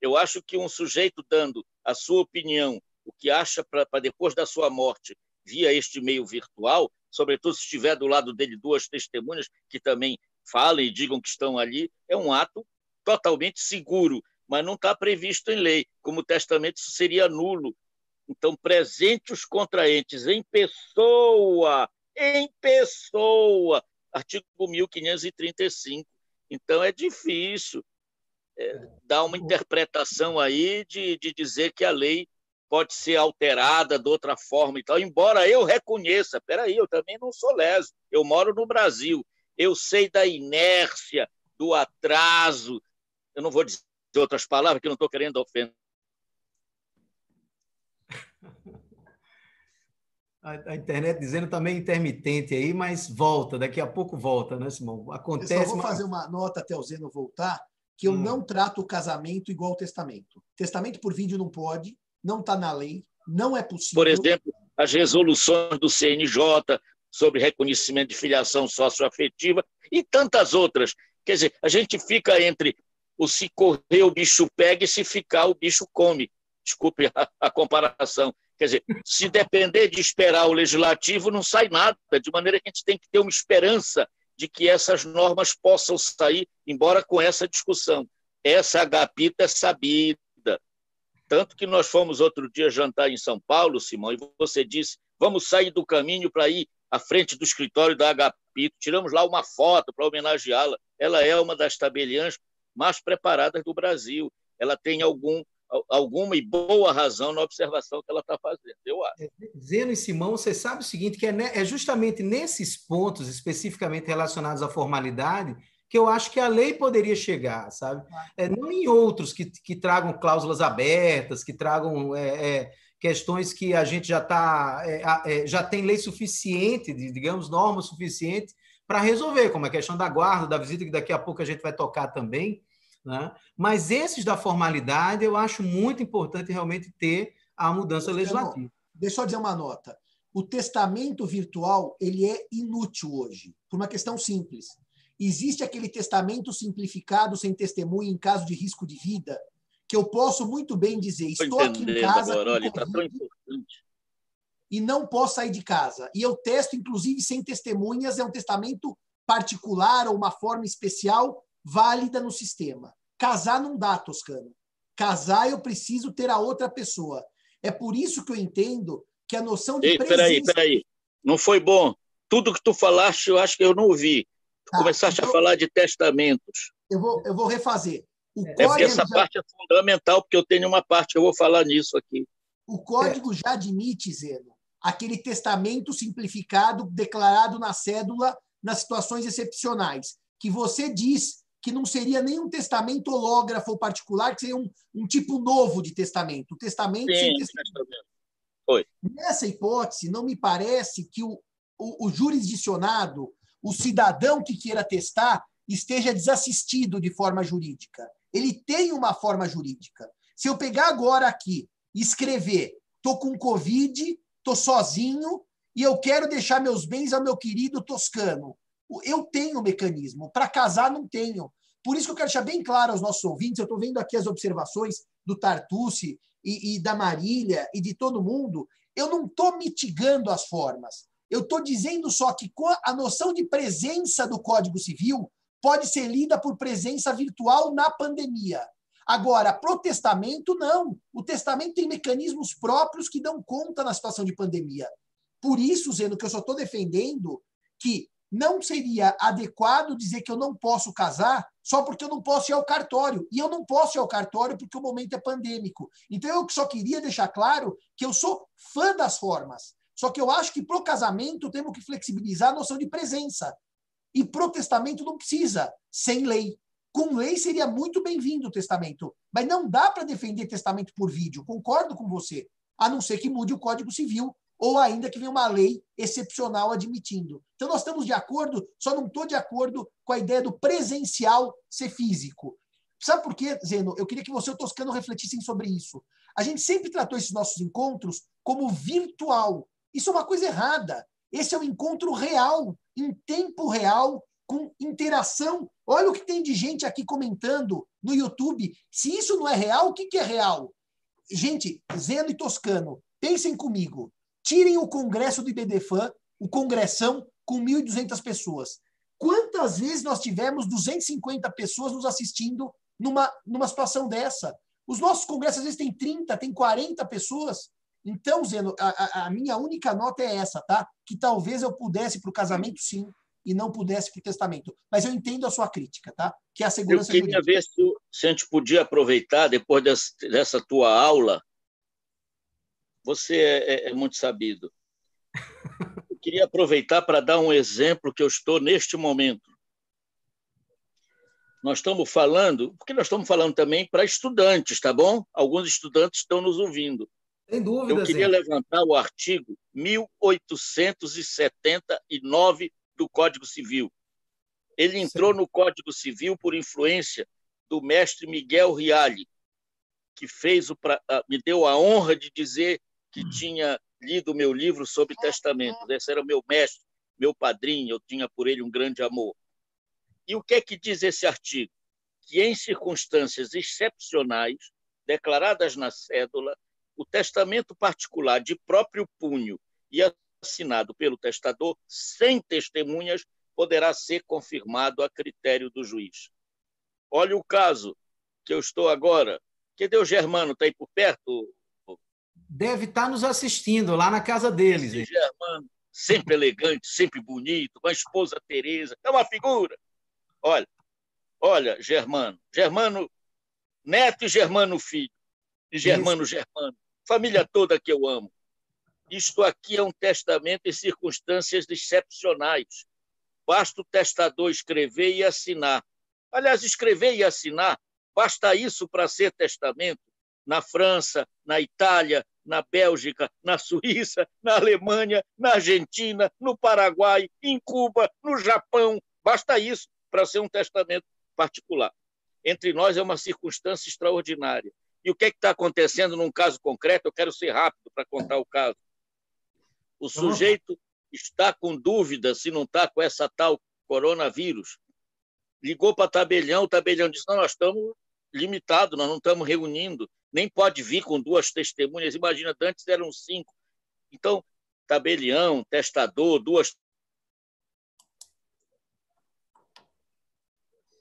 Eu acho que um sujeito dando a sua opinião, o que acha para depois da sua morte, via este meio virtual, sobretudo se estiver do lado dele duas testemunhas que também falem e digam que estão ali, é um ato totalmente seguro, mas não está previsto em lei. Como testamento, isso seria nulo. Então, presente os contraentes em pessoa, em pessoa, artigo 1535. Então, é difícil é, dar uma interpretação aí de, de dizer que a lei pode ser alterada de outra forma e tal, embora eu reconheça, peraí, eu também não sou leso, eu moro no Brasil, eu sei da inércia, do atraso, eu não vou dizer outras palavras que eu não estou querendo ofender. A, internet dizendo também intermitente aí, mas volta, daqui a pouco volta, né, Simão? Acontece. Eu só vou fazer uma nota até o Zeno voltar, que eu hum. não trato o casamento igual ao testamento. Testamento por vídeo não pode, não está na lei, não é possível. Por exemplo, as resoluções do CNJ sobre reconhecimento de filiação socioafetiva e tantas outras. Quer dizer, a gente fica entre o se correr o bicho pega e se ficar o bicho come. Desculpe a, a comparação. Quer dizer, se depender de esperar o legislativo, não sai nada, de maneira que a gente tem que ter uma esperança de que essas normas possam sair, embora com essa discussão. Essa agapita é sabida. Tanto que nós fomos outro dia jantar em São Paulo, Simão, e você disse: vamos sair do caminho para ir à frente do escritório da Agapito. Tiramos lá uma foto para homenageá-la. Ela é uma das tabeliãs mais preparadas do Brasil. Ela tem algum alguma e boa razão na observação que ela está fazendo, eu acho. É, Zeno e Simão, você sabe o seguinte, que é, é justamente nesses pontos especificamente relacionados à formalidade que eu acho que a lei poderia chegar, sabe? É, não em outros que, que tragam cláusulas abertas, que tragam é, é, questões que a gente já tá, é, é, já tem lei suficiente, digamos, norma suficiente para resolver, como a questão da guarda, da visita, que daqui a pouco a gente vai tocar também. Né? Mas esses da formalidade, eu acho muito importante realmente ter a mudança legislativa. Deixa eu dizer uma nota. O testamento virtual ele é inútil hoje, por uma questão simples. Existe aquele testamento simplificado sem testemunha em caso de risco de vida, que eu posso muito bem dizer, estou aqui em casa agora, olha, tá tão importante. e não posso sair de casa. E eu testo, inclusive, sem testemunhas, é um testamento particular ou uma forma especial válida no sistema. Casar não dá, Toscano. Casar eu preciso ter a outra pessoa. É por isso que eu entendo que a noção de Ei, presença... Peraí, peraí. Não foi bom. Tudo que tu falaste, eu acho que eu não ouvi. Tu tá, começaste então... a falar de testamentos. Eu vou, eu vou refazer. O é porque essa já... parte é fundamental, porque eu tenho uma parte que eu vou falar nisso aqui. O código é. já admite, Zeno, aquele testamento simplificado declarado na cédula nas situações excepcionais, que você diz que não seria nem um testamento hológrafo particular, que seria um, um tipo novo de testamento. O testamento Sim, sem testamento. Foi. Nessa hipótese, não me parece que o, o, o jurisdicionado, o cidadão que queira testar, esteja desassistido de forma jurídica. Ele tem uma forma jurídica. Se eu pegar agora aqui e escrever, estou com Covid, estou sozinho e eu quero deixar meus bens ao meu querido Toscano. Eu tenho mecanismo, para casar não tenho. Por isso que eu quero deixar bem claro aos nossos ouvintes, eu estou vendo aqui as observações do Tartucci e, e da Marília e de todo mundo, eu não estou mitigando as formas. Eu estou dizendo só que a noção de presença do Código Civil pode ser lida por presença virtual na pandemia. Agora, pro testamento, não. O testamento tem mecanismos próprios que dão conta na situação de pandemia. Por isso, Zeno, que eu só estou defendendo que não seria adequado dizer que eu não posso casar só porque eu não posso ir ao cartório. E eu não posso ir ao cartório porque o momento é pandêmico. Então, eu só queria deixar claro que eu sou fã das formas. Só que eu acho que para o casamento temos que flexibilizar a noção de presença. E para o testamento não precisa, sem lei. Com lei seria muito bem-vindo o testamento. Mas não dá para defender testamento por vídeo, concordo com você. A não ser que mude o Código Civil ou ainda que venha uma lei excepcional admitindo. Então, nós estamos de acordo, só não estou de acordo com a ideia do presencial ser físico. Sabe por quê, Zeno? Eu queria que você e o Toscano refletissem sobre isso. A gente sempre tratou esses nossos encontros como virtual. Isso é uma coisa errada. Esse é o encontro real, em tempo real, com interação. Olha o que tem de gente aqui comentando no YouTube. Se isso não é real, o que, que é real? Gente, Zeno e Toscano, pensem comigo. Tirem o congresso do IBDFAN, o congressão, com 1.200 pessoas. Quantas vezes nós tivemos 250 pessoas nos assistindo numa, numa situação dessa? Os nossos congressos às vezes têm 30, tem 40 pessoas. Então, Zeno, a, a minha única nota é essa, tá? Que talvez eu pudesse para o casamento, sim, e não pudesse para o testamento. Mas eu entendo a sua crítica, tá? Que é a segurança Eu queria jurídica. ver se, se a gente podia aproveitar, depois dessa, dessa tua aula, você é, é, é muito sabido. Eu queria aproveitar para dar um exemplo que eu estou neste momento. Nós estamos falando, porque nós estamos falando também para estudantes, tá bom? Alguns estudantes estão nos ouvindo. Sem dúvida. Eu queria levantar o artigo 1879 do Código Civil. Ele entrou Sim. no Código Civil por influência do mestre Miguel Rialli, que fez o pra... Me deu a honra de dizer que tinha lido o meu livro sobre testamento. Esse era o meu mestre, meu padrinho, eu tinha por ele um grande amor. E o que é que diz esse artigo? Que em circunstâncias excepcionais, declaradas na cédula, o testamento particular de próprio punho e assinado pelo testador, sem testemunhas, poderá ser confirmado a critério do juiz. Olha o caso que eu estou agora. Cadê o Germano? Está aí por perto? Deve estar tá nos assistindo lá na casa deles. Esse Germano, sempre elegante, sempre bonito, com a esposa Tereza, é uma figura. Olha, olha, Germano, Germano neto e Germano filho, e Germano Isso. Germano família toda que eu amo. Isto aqui é um testamento em circunstâncias excepcionais. Basta o testador escrever e assinar. Aliás, escrever e assinar, basta isso para ser testamento. Na França, na Itália, na Bélgica, na Suíça, na Alemanha, na Argentina, no Paraguai, em Cuba, no Japão. Basta isso para ser um testamento particular. Entre nós é uma circunstância extraordinária. E o que é está acontecendo num caso concreto? Eu quero ser rápido para contar o caso. O sujeito está com dúvida se não está com essa tal coronavírus. Ligou para tabelião, o tabelião disse: não, nós estamos limitados, nós não estamos reunindo, nem pode vir com duas testemunhas. Imagina, antes eram cinco. Então, tabelião, testador, duas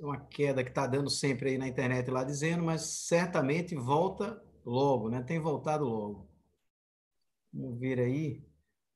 uma queda que está dando sempre aí na internet lá dizendo, mas certamente volta logo, né? Tem voltado logo. Vamos ver aí.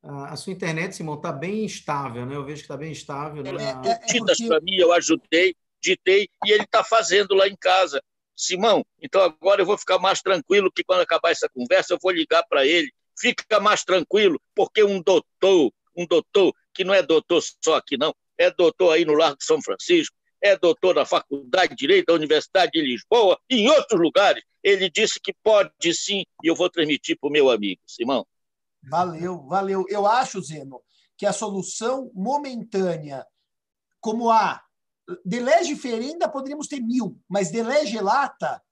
A sua internet, Simão, está bem instável, né? Eu vejo que está bem instável. Né? É, é, é porque... para mim, eu ajudei, ditei, e ele está fazendo lá em casa. Simão, então agora eu vou ficar mais tranquilo que quando acabar essa conversa eu vou ligar para ele. Fica mais tranquilo, porque um doutor, um doutor que não é doutor só aqui não, é doutor aí no Largo de São Francisco, é doutor da Faculdade de Direito da Universidade de Lisboa e em outros lugares. Ele disse que pode sim, e eu vou transmitir para o meu amigo. Simão. Valeu, valeu. Eu acho, Zeno, que a solução momentânea, como a de lege ferenda, poderíamos ter mil, mas de lege lata,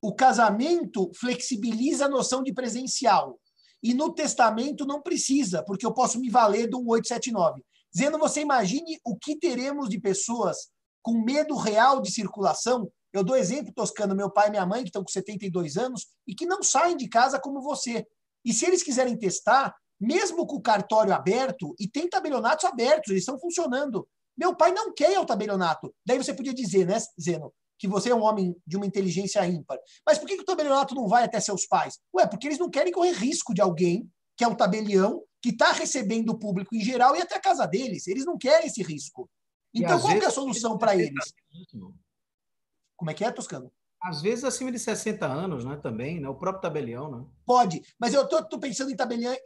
o casamento flexibiliza a noção de presencial. E no testamento não precisa, porque eu posso me valer do 1879. Zeno, você imagine o que teremos de pessoas com medo real de circulação. Eu dou exemplo, Toscano, meu pai e minha mãe, que estão com 72 anos e que não saem de casa como você. E se eles quiserem testar, mesmo com o cartório aberto, e tem tabelionatos abertos, eles estão funcionando. Meu pai não quer o tabelionato. Daí você podia dizer, né, Zeno, que você é um homem de uma inteligência ímpar. Mas por que, que o tabelionato não vai até seus pais? Ué, porque eles não querem correr risco de alguém que é um tabelião, que está recebendo o público em geral e até a casa deles. Eles não querem esse risco. Então, qual é a solução para eles? Como é que é, Toscano? Às vezes acima de 60 anos, né? Também, né? O próprio tabelião, né? Pode, mas eu estou pensando em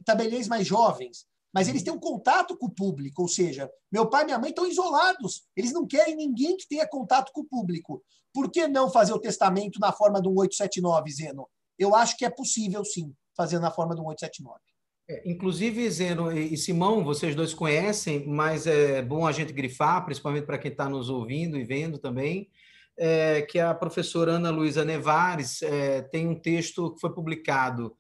tabeliões mais jovens. Mas eles têm um contato com o público, ou seja, meu pai e minha mãe estão isolados. Eles não querem ninguém que tenha contato com o público. Por que não fazer o testamento na forma um 879, Zeno? Eu acho que é possível, sim, fazer na forma um 879. É, inclusive, Zeno e Simão, vocês dois conhecem, mas é bom a gente grifar, principalmente para quem está nos ouvindo e vendo também, é, que a professora Ana Luísa Nevares é, tem um texto que foi publicado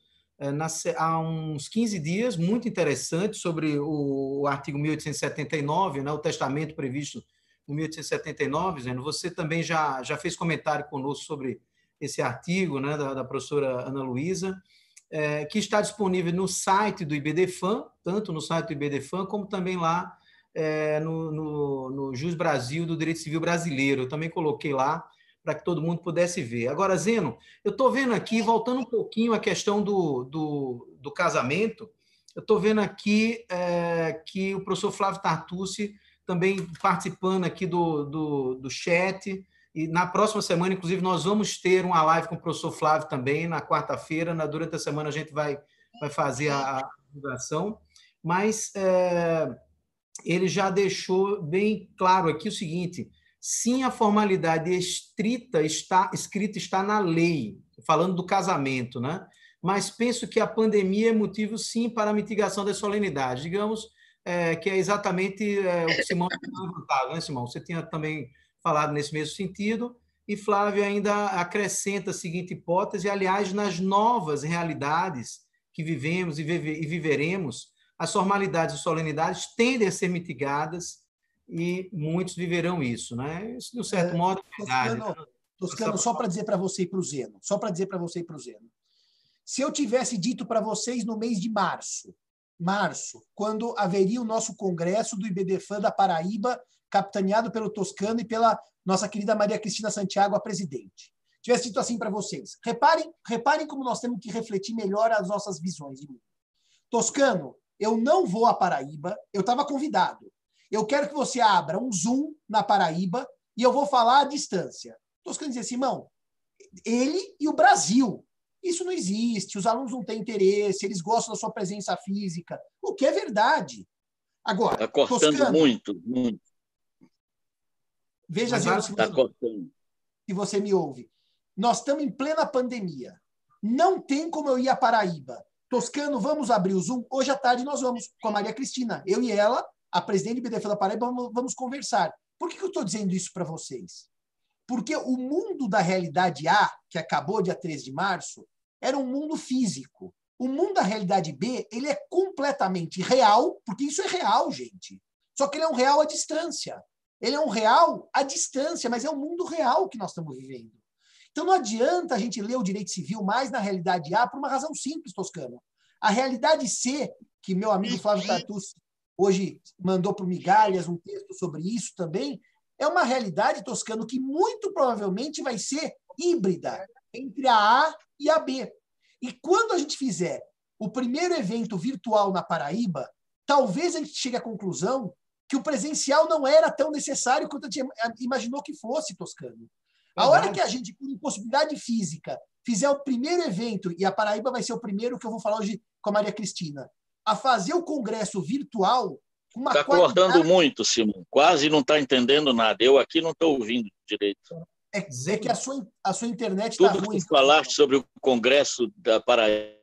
há uns 15 dias, muito interessante, sobre o, artigo 1879, né, o testamento previsto no 1879. Zeno, você também já, já fez comentário conosco sobre esse artigo né, da, da professora Ana Luísa, é, que está disponível no site do IBDFAN, tanto no site do IBDFAN, como também lá é, no, no, no Jus Brasil do Direito Civil Brasileiro. Eu também coloquei lá para que todo mundo pudesse ver. Agora, Zeno, eu estou vendo aqui, voltando um pouquinho à questão do, do, do casamento, eu estou vendo aqui é, que o professor Flávio Tartucci também participando aqui do, do, do chat, e na próxima semana, inclusive, nós vamos ter uma live com o professor Flávio também, na quarta-feira. Durante a semana a gente vai, vai fazer a, divulgação. Mas é, ele já deixou bem claro aqui o seguinte: sim, a formalidade estrita está escrita está na lei, falando do casamento, né? Mas penso que a pandemia é motivo sim para a mitigação da solenidade. Digamos é, que é exatamente é, o que Simão tinha levantado, né, Simão? Você tinha também falado nesse mesmo sentido. E Flávio ainda acrescenta a seguinte hipótese: aliás, nas novas realidades que vivemos e, vive, e viveremos, as formalidades e solenidades tendem a ser mitigadas e muitos viverão isso, né? Isso, de um certo é, modo, é verdade. Toscano, né? Toscano só para dizer para você e para o Zeno, só para dizer para você e para o Zeno. Se eu tivesse dito para vocês no mês de março, março, quando haveria o nosso congresso do IBDFAN da Paraíba, capitaneado pelo Toscano e pela nossa querida Maria Cristina Santiago, a presidente. Tivesse dito assim para vocês. Reparem, reparem como nós temos que refletir melhor as nossas visões de mundo. Toscano, eu não vou à Paraíba, eu estava convidado. Eu quero que você abra um Zoom na Paraíba e eu vou falar à distância. Toscano dizia, Simão, ele e o Brasil. Isso não existe, os alunos não têm interesse, eles gostam da sua presença física, o que é verdade. Agora, está cortando Toscano, muito, muito. Veja, Zé, se, tá se você me ouve. Nós estamos em plena pandemia. Não tem como eu ir à Paraíba. Toscano, vamos abrir o Zoom? Hoje à tarde nós vamos com a Maria Cristina. Eu e ela, a presidente do BDF da Paraíba, vamos, vamos conversar. Por que, que eu estou dizendo isso para vocês? Porque o mundo da realidade A, que acabou dia 3 de março, era um mundo físico. O mundo da realidade B, ele é completamente real, porque isso é real, gente. Só que ele é um real à distância. Ele é um real à distância, mas é um mundo real que nós estamos vivendo. Então não adianta a gente ler o direito civil mais na realidade A por uma razão simples, Toscano. A realidade C, que meu amigo Flávio Tartus hoje mandou para o Migalhas um texto sobre isso também, é uma realidade, Toscano, que muito provavelmente vai ser híbrida entre a A e a B. E quando a gente fizer o primeiro evento virtual na Paraíba, talvez a gente chegue à conclusão que o presencial não era tão necessário quanto a gente imaginou que fosse, Toscano. A hora que a gente, por impossibilidade física, fizer o primeiro evento, e a Paraíba vai ser o primeiro que eu vou falar hoje com a Maria Cristina, a fazer o congresso virtual. Está qualidade... cortando muito, Simão. Quase não está entendendo nada. Eu aqui não estou ouvindo direito. É, é, que a sua, a sua internet está ruim. Tudo que falaste sobre o congresso da Paraíba.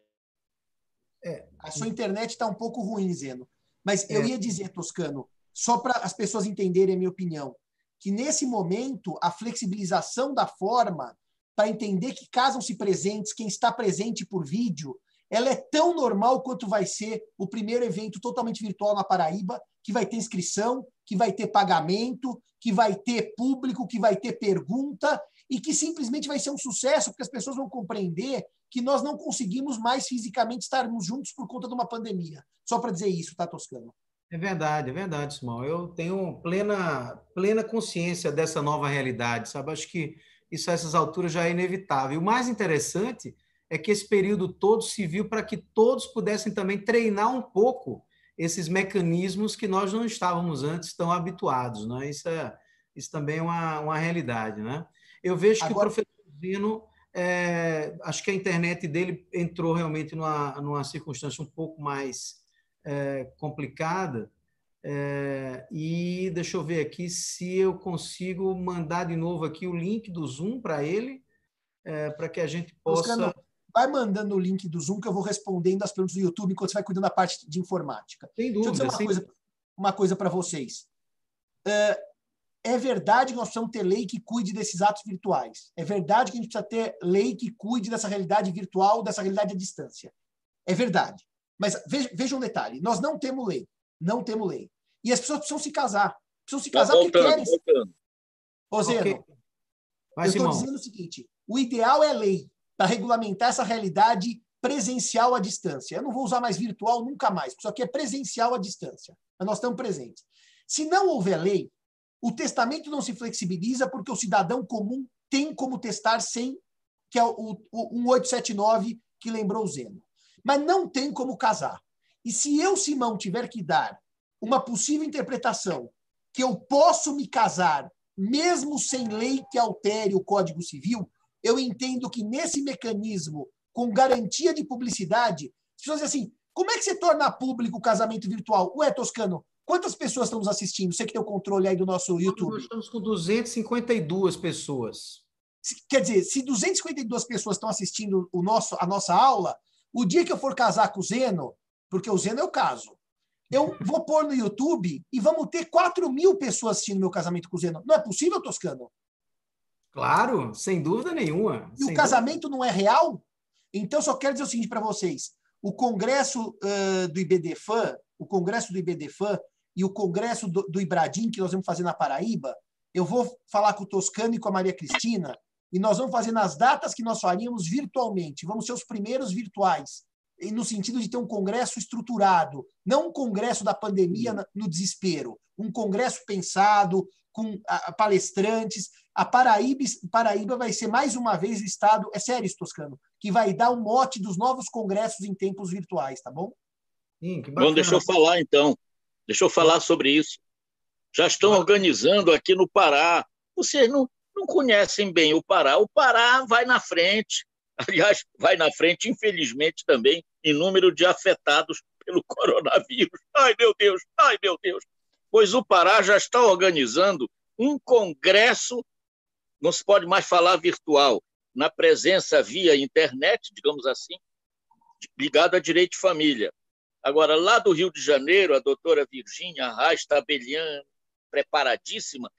É, a sua internet está um pouco ruim, Zeno. Mas eu é. ia dizer, Toscano, só para as pessoas entenderem a minha opinião, que nesse momento a flexibilização da forma para entender que casam-se presentes, quem está presente por vídeo, ela é tão normal quanto vai ser o primeiro evento totalmente virtual na Paraíba, que vai ter inscrição, que vai ter pagamento, que vai ter público, que vai ter pergunta e que simplesmente vai ser um sucesso, porque as pessoas vão compreender que nós não conseguimos mais fisicamente estarmos juntos por conta de uma pandemia. Só para dizer isso, tá, Toscano? É verdade, é verdade, Simão. Eu tenho plena, plena consciência dessa nova realidade, sabe? Acho que isso a essas alturas já é inevitável. E o mais interessante é que esse período todo se viu para que todos pudessem também treinar um pouco esses mecanismos que nós não estávamos antes tão habituados, né? Isso, é, isso também é uma, uma realidade, né? Eu vejo que Agora... o professor Zino, é, acho que a internet dele entrou realmente numa, numa circunstância um pouco mais é, complicada. É, e deixa eu ver aqui se eu consigo mandar de novo aqui o link do Zoom para ele, é, para que a gente possa. Buscando, vai mandando o link do Zoom que eu vou respondendo as perguntas do YouTube enquanto você vai cuidando da parte de informática. Sem dúvida. Deixa eu dizer uma coisa, uma coisa para vocês. É, é verdade que nós precisamos ter lei que cuide desses atos virtuais. É verdade que a gente precisa ter lei que cuide dessa realidade virtual, dessa realidade à distância. É verdade. Mas veja, veja um detalhe: nós não temos lei. Não temos lei. E as pessoas precisam se casar. Precisam se tá casar porque querem. Ô, Zeno, okay. eu estou dizendo o seguinte: o ideal é lei para regulamentar essa realidade presencial à distância. Eu não vou usar mais virtual nunca mais, porque isso aqui é presencial à distância. Mas nós estamos presentes. Se não houver lei, o testamento não se flexibiliza porque o cidadão comum tem como testar sem, que é o, o 1879 que lembrou o Zeno. Mas não tem como casar. E se eu, Simão, tiver que dar uma possível interpretação que eu posso me casar mesmo sem lei que altere o Código Civil, eu entendo que nesse mecanismo, com garantia de publicidade, as pessoas dizem assim, como é que você torna público o casamento virtual? Ué, Toscano, quantas pessoas estão nos assistindo? Você que tem o controle aí do nosso YouTube. Nós estamos com 252 pessoas. Quer dizer, se 252 pessoas estão assistindo o nosso, a nossa aula, o dia que eu for casar com o Zeno, porque o Zeno é o caso, eu vou pôr no YouTube e vamos ter 4 mil pessoas assistindo meu casamento com o Zeno. Não é possível, Toscano? Claro, sem dúvida nenhuma. E o casamento dúvida. não é real? Então, só quero dizer o seguinte para vocês. O congresso uh, do IBDFAN, o congresso do IBDFAN e o congresso do, do Ibradim, que nós vamos fazer na Paraíba, eu vou falar com o Toscano e com a Maria Cristina, e nós vamos fazer nas datas que nós faríamos virtualmente. Vamos ser os primeiros virtuais no sentido de ter um congresso estruturado, não um congresso da pandemia no desespero, um congresso pensado, com palestrantes. A Paraíba, Paraíba vai ser mais uma vez o Estado, é sério, Toscano, que vai dar o mote dos novos congressos em tempos virtuais, tá bom? Sim, bom, deixa eu falar então. Deixa eu falar sobre isso. Já estão organizando aqui no Pará. Vocês não, não conhecem bem o Pará. O Pará vai na frente. Aliás, vai na frente, infelizmente, também em número de afetados pelo coronavírus. Ai, meu Deus, ai, meu Deus. Pois o Pará já está organizando um congresso, não se pode mais falar virtual, na presença via internet, digamos assim, ligado a direito de família. Agora, lá do Rio de Janeiro, a doutora Virgínia Reis Tabelian, preparadíssima,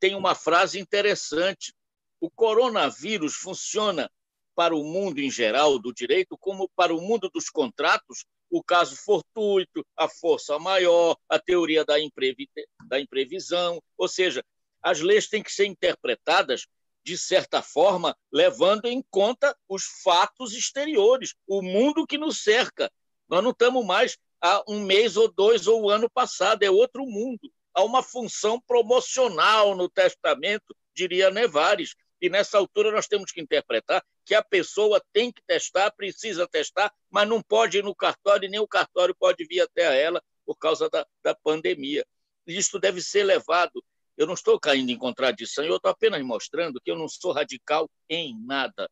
tem uma frase interessante. O coronavírus funciona para o mundo em geral do direito, como para o mundo dos contratos, o caso fortuito, a força maior, a teoria da, imprevi da imprevisão. Ou seja, as leis têm que ser interpretadas de certa forma, levando em conta os fatos exteriores, o mundo que nos cerca. Nós não estamos mais há um mês ou dois ou o ano passado, é outro mundo. Há uma função promocional no testamento, diria Nevares. E nessa altura nós temos que interpretar que a pessoa tem que testar, precisa testar, mas não pode ir no cartório e nem o cartório pode vir até ela por causa da, da pandemia. Isso deve ser levado. Eu não estou caindo em contradição, eu estou apenas mostrando que eu não sou radical em nada.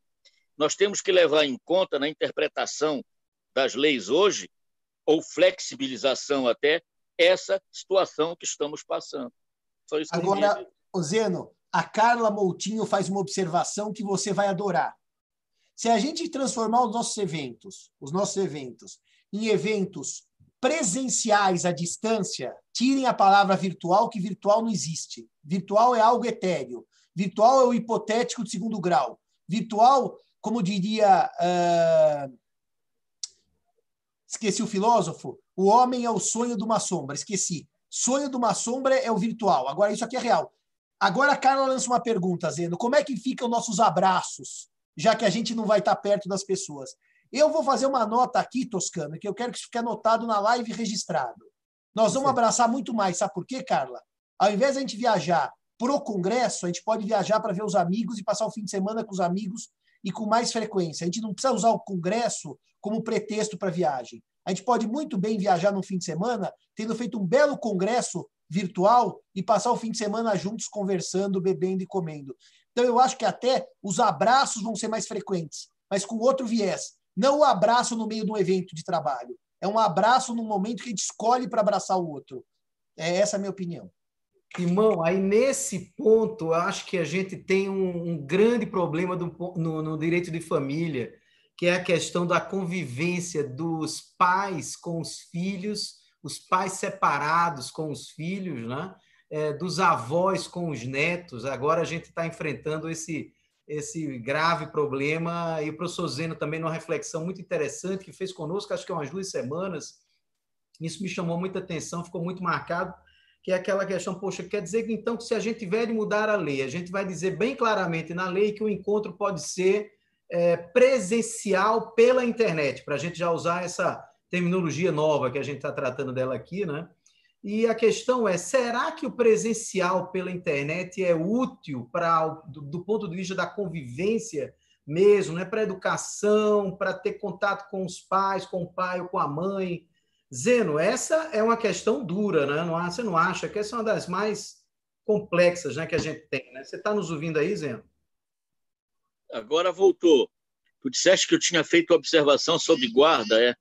Nós temos que levar em conta na interpretação das leis hoje, ou flexibilização até, essa situação que estamos passando. Agora, Zeno, a Carla Moutinho faz uma observação que você vai adorar. Se a gente transformar os nossos eventos, os nossos eventos, em eventos presenciais à distância, tirem a palavra virtual, que virtual não existe. Virtual é algo etéreo. Virtual é o hipotético de segundo grau. Virtual, como diria. Uh... Esqueci o filósofo. O homem é o sonho de uma sombra. Esqueci. Sonho de uma sombra é o virtual. Agora, isso aqui é real. Agora a Carla lança uma pergunta, Zeno. Como é que ficam nossos abraços? Já que a gente não vai estar perto das pessoas. Eu vou fazer uma nota aqui, Toscano, que eu quero que isso fique anotado na live registrado. Nós vamos abraçar muito mais. Sabe por quê, Carla? Ao invés de a gente viajar para o Congresso, a gente pode viajar para ver os amigos e passar o fim de semana com os amigos e com mais frequência. A gente não precisa usar o Congresso como pretexto para viagem. A gente pode muito bem viajar no fim de semana, tendo feito um belo congresso virtual e passar o fim de semana juntos conversando, bebendo e comendo. Então, eu acho que até os abraços vão ser mais frequentes, mas com outro viés. Não o abraço no meio de um evento de trabalho. É um abraço no momento que a gente escolhe para abraçar o outro. É essa a minha opinião. Irmão, aí nesse ponto, eu acho que a gente tem um, um grande problema do, no, no direito de família, que é a questão da convivência dos pais com os filhos, os pais separados com os filhos, né? É, dos avós com os netos. Agora a gente está enfrentando esse esse grave problema. E o professor Zeno também, numa reflexão muito interessante que fez conosco, acho que há umas duas semanas, isso me chamou muita atenção, ficou muito marcado, que é aquela questão, poxa, quer dizer que então que se a gente tiver de mudar a lei, a gente vai dizer bem claramente na lei que o encontro pode ser é, presencial pela internet, para a gente já usar essa terminologia nova que a gente está tratando dela aqui, né? E a questão é: será que o presencial pela internet é útil para do, do ponto de vista da convivência mesmo, né? para educação, para ter contato com os pais, com o pai ou com a mãe? Zeno, essa é uma questão dura, né? Não, você não acha que essa é uma das mais complexas né, que a gente tem? Né? Você está nos ouvindo aí, Zeno? Agora voltou. Tu disseste que eu tinha feito observação sobre guarda, é?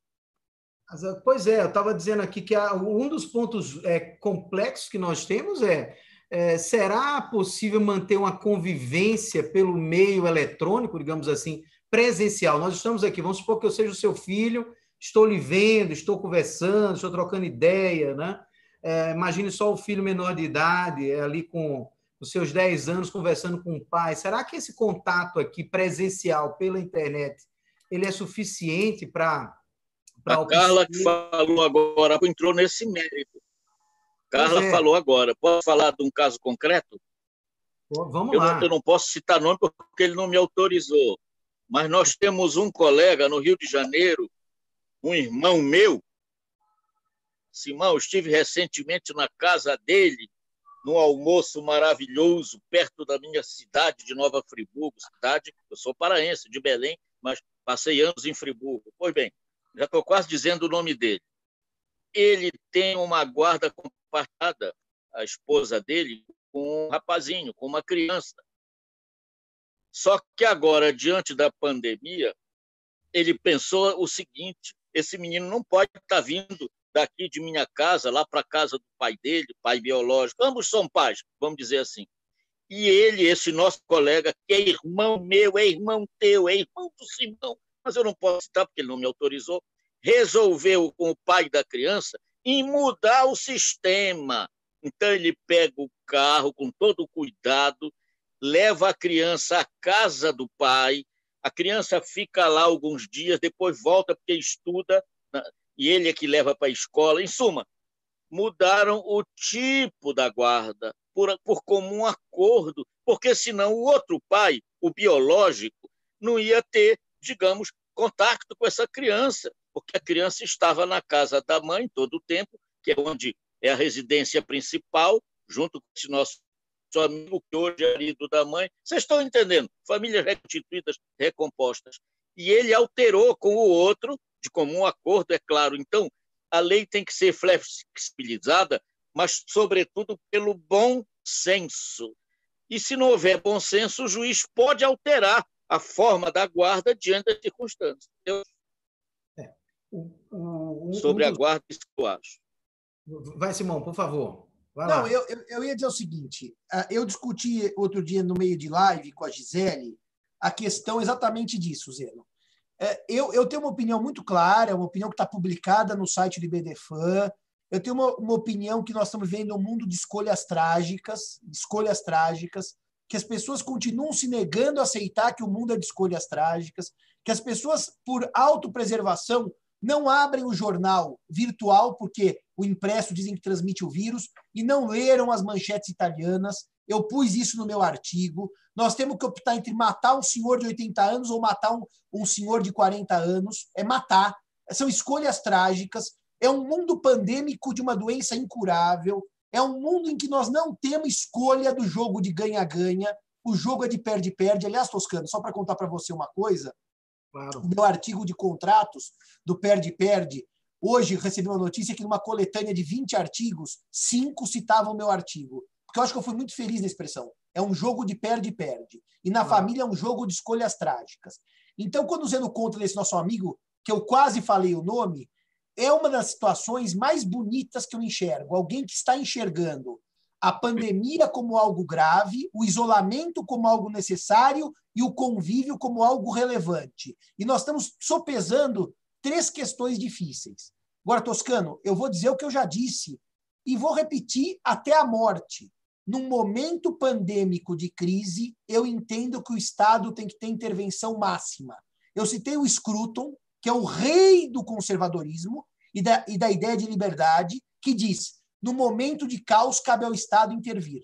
Pois é, eu estava dizendo aqui que um dos pontos é, complexos que nós temos é, é, será possível manter uma convivência pelo meio eletrônico, digamos assim, presencial? Nós estamos aqui, vamos supor que eu seja o seu filho, estou lhe vendo, estou conversando, estou trocando ideia, né? É, imagine só o filho menor de idade, é, ali com os seus 10 anos, conversando com o pai. Será que esse contato aqui presencial pela internet ele é suficiente para a Carla que falou agora entrou nesse mérito. Carla é. falou agora. Posso falar de um caso concreto? vamos eu lá. Não, eu não posso citar nome porque ele não me autorizou. Mas nós temos um colega no Rio de Janeiro, um irmão meu. Simão, estive recentemente na casa dele, num almoço maravilhoso, perto da minha cidade de Nova Friburgo, cidade, eu sou paraense, de Belém, mas passei anos em Friburgo. Pois bem, já estou quase dizendo o nome dele. Ele tem uma guarda compartilhada, a esposa dele, com um rapazinho, com uma criança. Só que agora, diante da pandemia, ele pensou o seguinte: esse menino não pode estar vindo daqui de minha casa lá para a casa do pai dele, pai biológico. Ambos são pais, vamos dizer assim. E ele, esse nosso colega, que é irmão meu, é irmão teu, é irmão do Simão, mas eu não posso citar porque ele não me autorizou, resolveu com o pai da criança em mudar o sistema. Então ele pega o carro com todo cuidado, leva a criança à casa do pai, a criança fica lá alguns dias, depois volta porque estuda né, e ele é que leva para a escola. Em suma, mudaram o tipo da guarda por, por comum acordo, porque senão o outro pai, o biológico, não ia ter digamos, contato com essa criança, porque a criança estava na casa da mãe todo o tempo, que é onde é a residência principal, junto com esse nosso amigo que hoje é marido da mãe. Vocês estão entendendo? Famílias reconstituídas, recompostas. E ele alterou com o outro, de comum acordo, é claro. Então, a lei tem que ser flexibilizada, mas, sobretudo, pelo bom senso. E se não houver bom senso, o juiz pode alterar a forma da guarda diante das circunstâncias. É. O, o, Sobre a guarda, isso eu acho. Vai, Simão, por favor. Vai Não, eu, eu, eu, ia dizer o seguinte: ah, eu discuti outro dia no meio de live com a Gisele a questão exatamente disso, Zeno. É, eu, eu tenho uma opinião muito clara, uma opinião que está publicada no site do IBDFAN. Eu tenho uma, uma opinião que nós estamos vendo um mundo de escolhas trágicas, escolhas trágicas que as pessoas continuam se negando a aceitar que o mundo é de escolhas trágicas, que as pessoas, por autopreservação, não abrem o jornal virtual, porque o impresso dizem que transmite o vírus, e não leram as manchetes italianas. Eu pus isso no meu artigo. Nós temos que optar entre matar um senhor de 80 anos ou matar um, um senhor de 40 anos. É matar. São escolhas trágicas. É um mundo pandêmico de uma doença incurável. É um mundo em que nós não temos escolha do jogo de ganha-ganha. O jogo é de perde-perde. Aliás, Toscano, só para contar para você uma coisa, claro. o meu artigo de contratos do perde-perde, hoje recebi uma notícia que numa coletânea de 20 artigos, cinco citavam o meu artigo. Porque eu acho que eu fui muito feliz na expressão. É um jogo de perde-perde. E na família é um jogo de escolhas trágicas. Então, quando usando conta desse nosso amigo, que eu quase falei o nome, é uma das situações mais bonitas que eu enxergo. Alguém que está enxergando a pandemia como algo grave, o isolamento como algo necessário e o convívio como algo relevante. E nós estamos sopesando três questões difíceis. Agora, Toscano, eu vou dizer o que eu já disse e vou repetir até a morte. num momento pandêmico de crise, eu entendo que o Estado tem que ter intervenção máxima. Eu citei o Scruton, que é o rei do conservadorismo e da, e da ideia de liberdade, que diz: no momento de caos, cabe ao Estado intervir.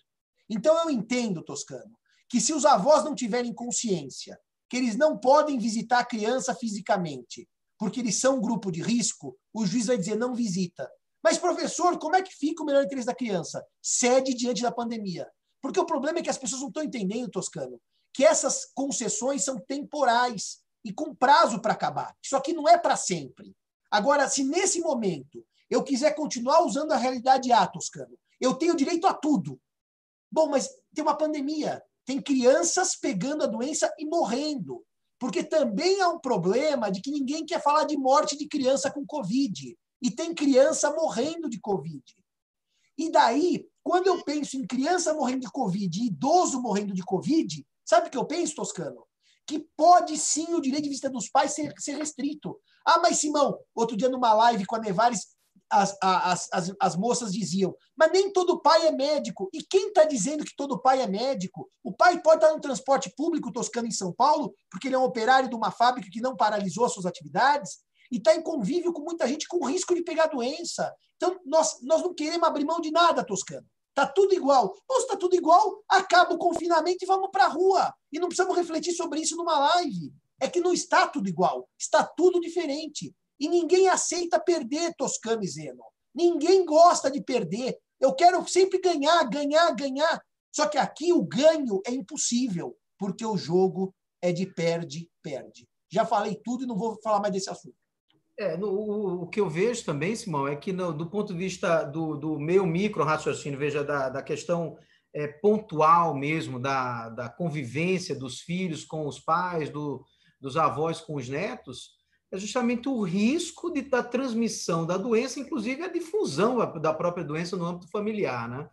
Então eu entendo, Toscano, que se os avós não tiverem consciência que eles não podem visitar a criança fisicamente, porque eles são um grupo de risco, o juiz vai dizer não visita. Mas, professor, como é que fica o melhor interesse da criança? Cede diante da pandemia. Porque o problema é que as pessoas não estão entendendo, Toscano, que essas concessões são temporais e com prazo para acabar. Isso aqui não é para sempre. Agora, se nesse momento eu quiser continuar usando a realidade A, Toscano, eu tenho direito a tudo. Bom, mas tem uma pandemia, tem crianças pegando a doença e morrendo. Porque também há um problema de que ninguém quer falar de morte de criança com Covid. E tem criança morrendo de Covid. E daí, quando eu penso em criança morrendo de Covid e idoso morrendo de Covid, sabe o que eu penso, Toscano? Que pode sim o direito de visita dos pais ser, ser restrito. Ah, mas Simão, outro dia numa live com a Nevares, as, as, as, as moças diziam, mas nem todo pai é médico. E quem está dizendo que todo pai é médico? O pai pode estar no transporte público toscano em São Paulo, porque ele é um operário de uma fábrica que não paralisou as suas atividades, e está em convívio com muita gente com risco de pegar doença. Então, nós, nós não queremos abrir mão de nada, Toscano. Está tudo igual. Ou está tudo igual, acaba o confinamento e vamos para a rua. E não precisamos refletir sobre isso numa live. É que não está tudo igual, está tudo diferente. E ninguém aceita perder, Toscano e Zeno. Ninguém gosta de perder. Eu quero sempre ganhar, ganhar, ganhar. Só que aqui o ganho é impossível, porque o jogo é de perde, perde. Já falei tudo e não vou falar mais desse assunto. É, no, o, o, que eu vejo também, Simão, é que no, do ponto de vista do, do meu micro raciocínio, veja, da, da questão é, pontual mesmo, da, da convivência dos filhos com os pais, do, dos avós com os netos, é justamente o risco de, da transmissão da doença, inclusive a difusão da própria doença no âmbito familiar, né?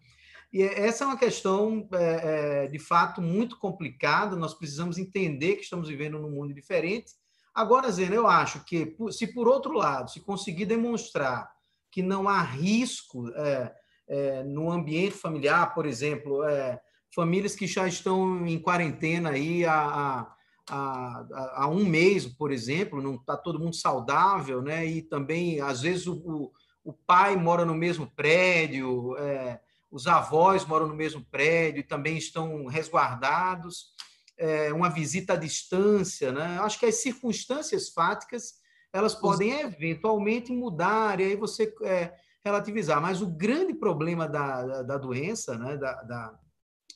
E é, essa é uma questão, é, é, de fato, muito complicada. Nós precisamos entender que estamos vivendo num mundo diferente Agora, Zena, eu acho que, se por outro lado, se conseguir demonstrar que não há risco é, é, no ambiente familiar, por exemplo, é, famílias que já estão em quarentena aí há, há, há um mês, por exemplo, não está todo mundo saudável, né? E também, às vezes, o, o pai mora no mesmo prédio, é, os avós moram no mesmo prédio e também estão resguardados é, uma visita à distância, né? Acho que as circunstâncias fáticas elas podem eventualmente mudar e aí você é, relativizar. Mas o grande problema da, da, da doença, né? da, da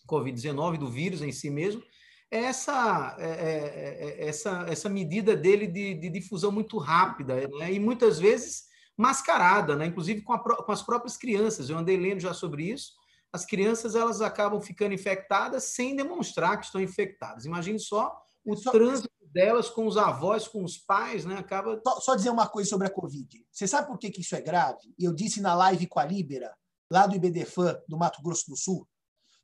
Covid-19, do vírus em si mesmo, é essa, é, é, é, essa, essa medida dele de, de difusão muito rápida né? e muitas vezes mascarada, né? inclusive com, a, com as próprias crianças. Eu andei lendo já sobre isso as crianças elas acabam ficando infectadas sem demonstrar que estão infectadas. Imagine só o só, trânsito delas com os avós, com os pais, né? Acaba. Só, só, dizer uma coisa sobre a Covid. Você sabe por que, que isso é grave? Eu disse na live com a Libera, lá do IBDFAN, do Mato Grosso do Sul,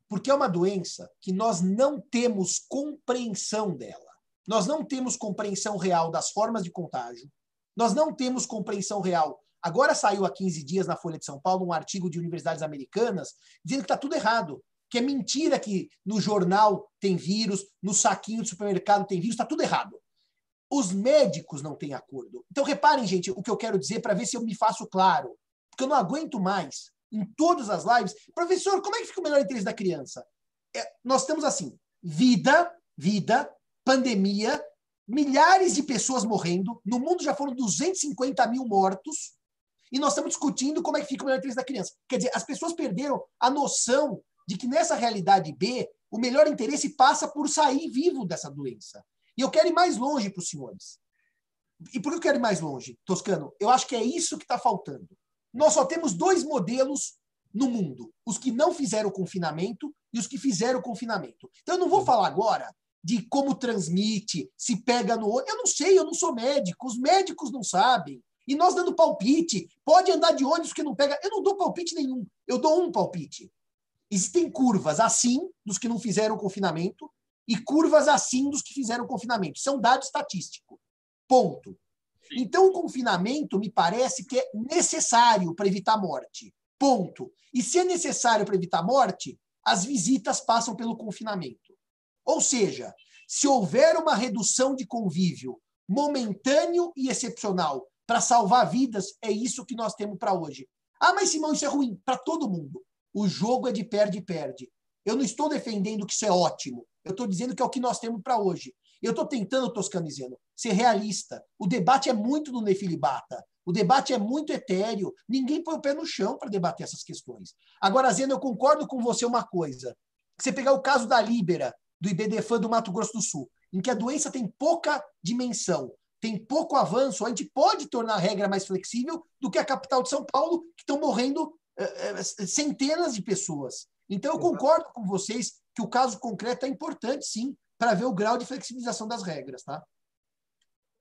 porque é uma doença que nós não temos compreensão dela. Nós não temos compreensão real das formas de contágio. Nós não temos compreensão real Agora saiu há 15 dias na Folha de São Paulo um artigo de universidades americanas dizendo que está tudo errado, que é mentira que no jornal tem vírus, no saquinho do supermercado tem vírus, está tudo errado. Os médicos não têm acordo. Então, reparem, gente, o que eu quero dizer para ver se eu me faço claro. Porque eu não aguento mais, em todas as lives, professor, como é que fica o melhor interesse da criança? É, nós temos assim: vida, vida, pandemia, milhares de pessoas morrendo. No mundo já foram 250 mil mortos e nós estamos discutindo como é que fica o melhor interesse da criança. Quer dizer, as pessoas perderam a noção de que nessa realidade B, o melhor interesse passa por sair vivo dessa doença. E eu quero ir mais longe para os senhores. E por que eu quero ir mais longe, Toscano? Eu acho que é isso que está faltando. Nós só temos dois modelos no mundo: os que não fizeram o confinamento e os que fizeram o confinamento. Então, eu não vou falar agora de como transmite, se pega no olho. Eu não sei, eu não sou médico, os médicos não sabem. E nós dando palpite, pode andar de ônibus que não pega. Eu não dou palpite nenhum, eu dou um palpite. Existem curvas assim dos que não fizeram confinamento e curvas assim dos que fizeram confinamento. Isso é um dado estatístico. Ponto. Então, o confinamento me parece que é necessário para evitar morte. Ponto. E se é necessário para evitar morte, as visitas passam pelo confinamento. Ou seja, se houver uma redução de convívio momentâneo e excepcional para salvar vidas, é isso que nós temos para hoje. Ah, mas Simão, isso é ruim para todo mundo. O jogo é de perde-perde. Eu não estou defendendo que isso é ótimo. Eu estou dizendo que é o que nós temos para hoje. Eu estou tentando, Toscano ser realista. O debate é muito do nefilibata. O debate é muito etéreo. Ninguém põe o pé no chão para debater essas questões. Agora, Zeno, eu concordo com você uma coisa. Você pegar o caso da Líbera, do IBDFAN do Mato Grosso do Sul, em que a doença tem pouca dimensão, tem pouco avanço, a gente pode tornar a regra mais flexível do que a capital de São Paulo, que estão morrendo é, centenas de pessoas. Então, eu concordo com vocês que o caso concreto é importante, sim, para ver o grau de flexibilização das regras, tá?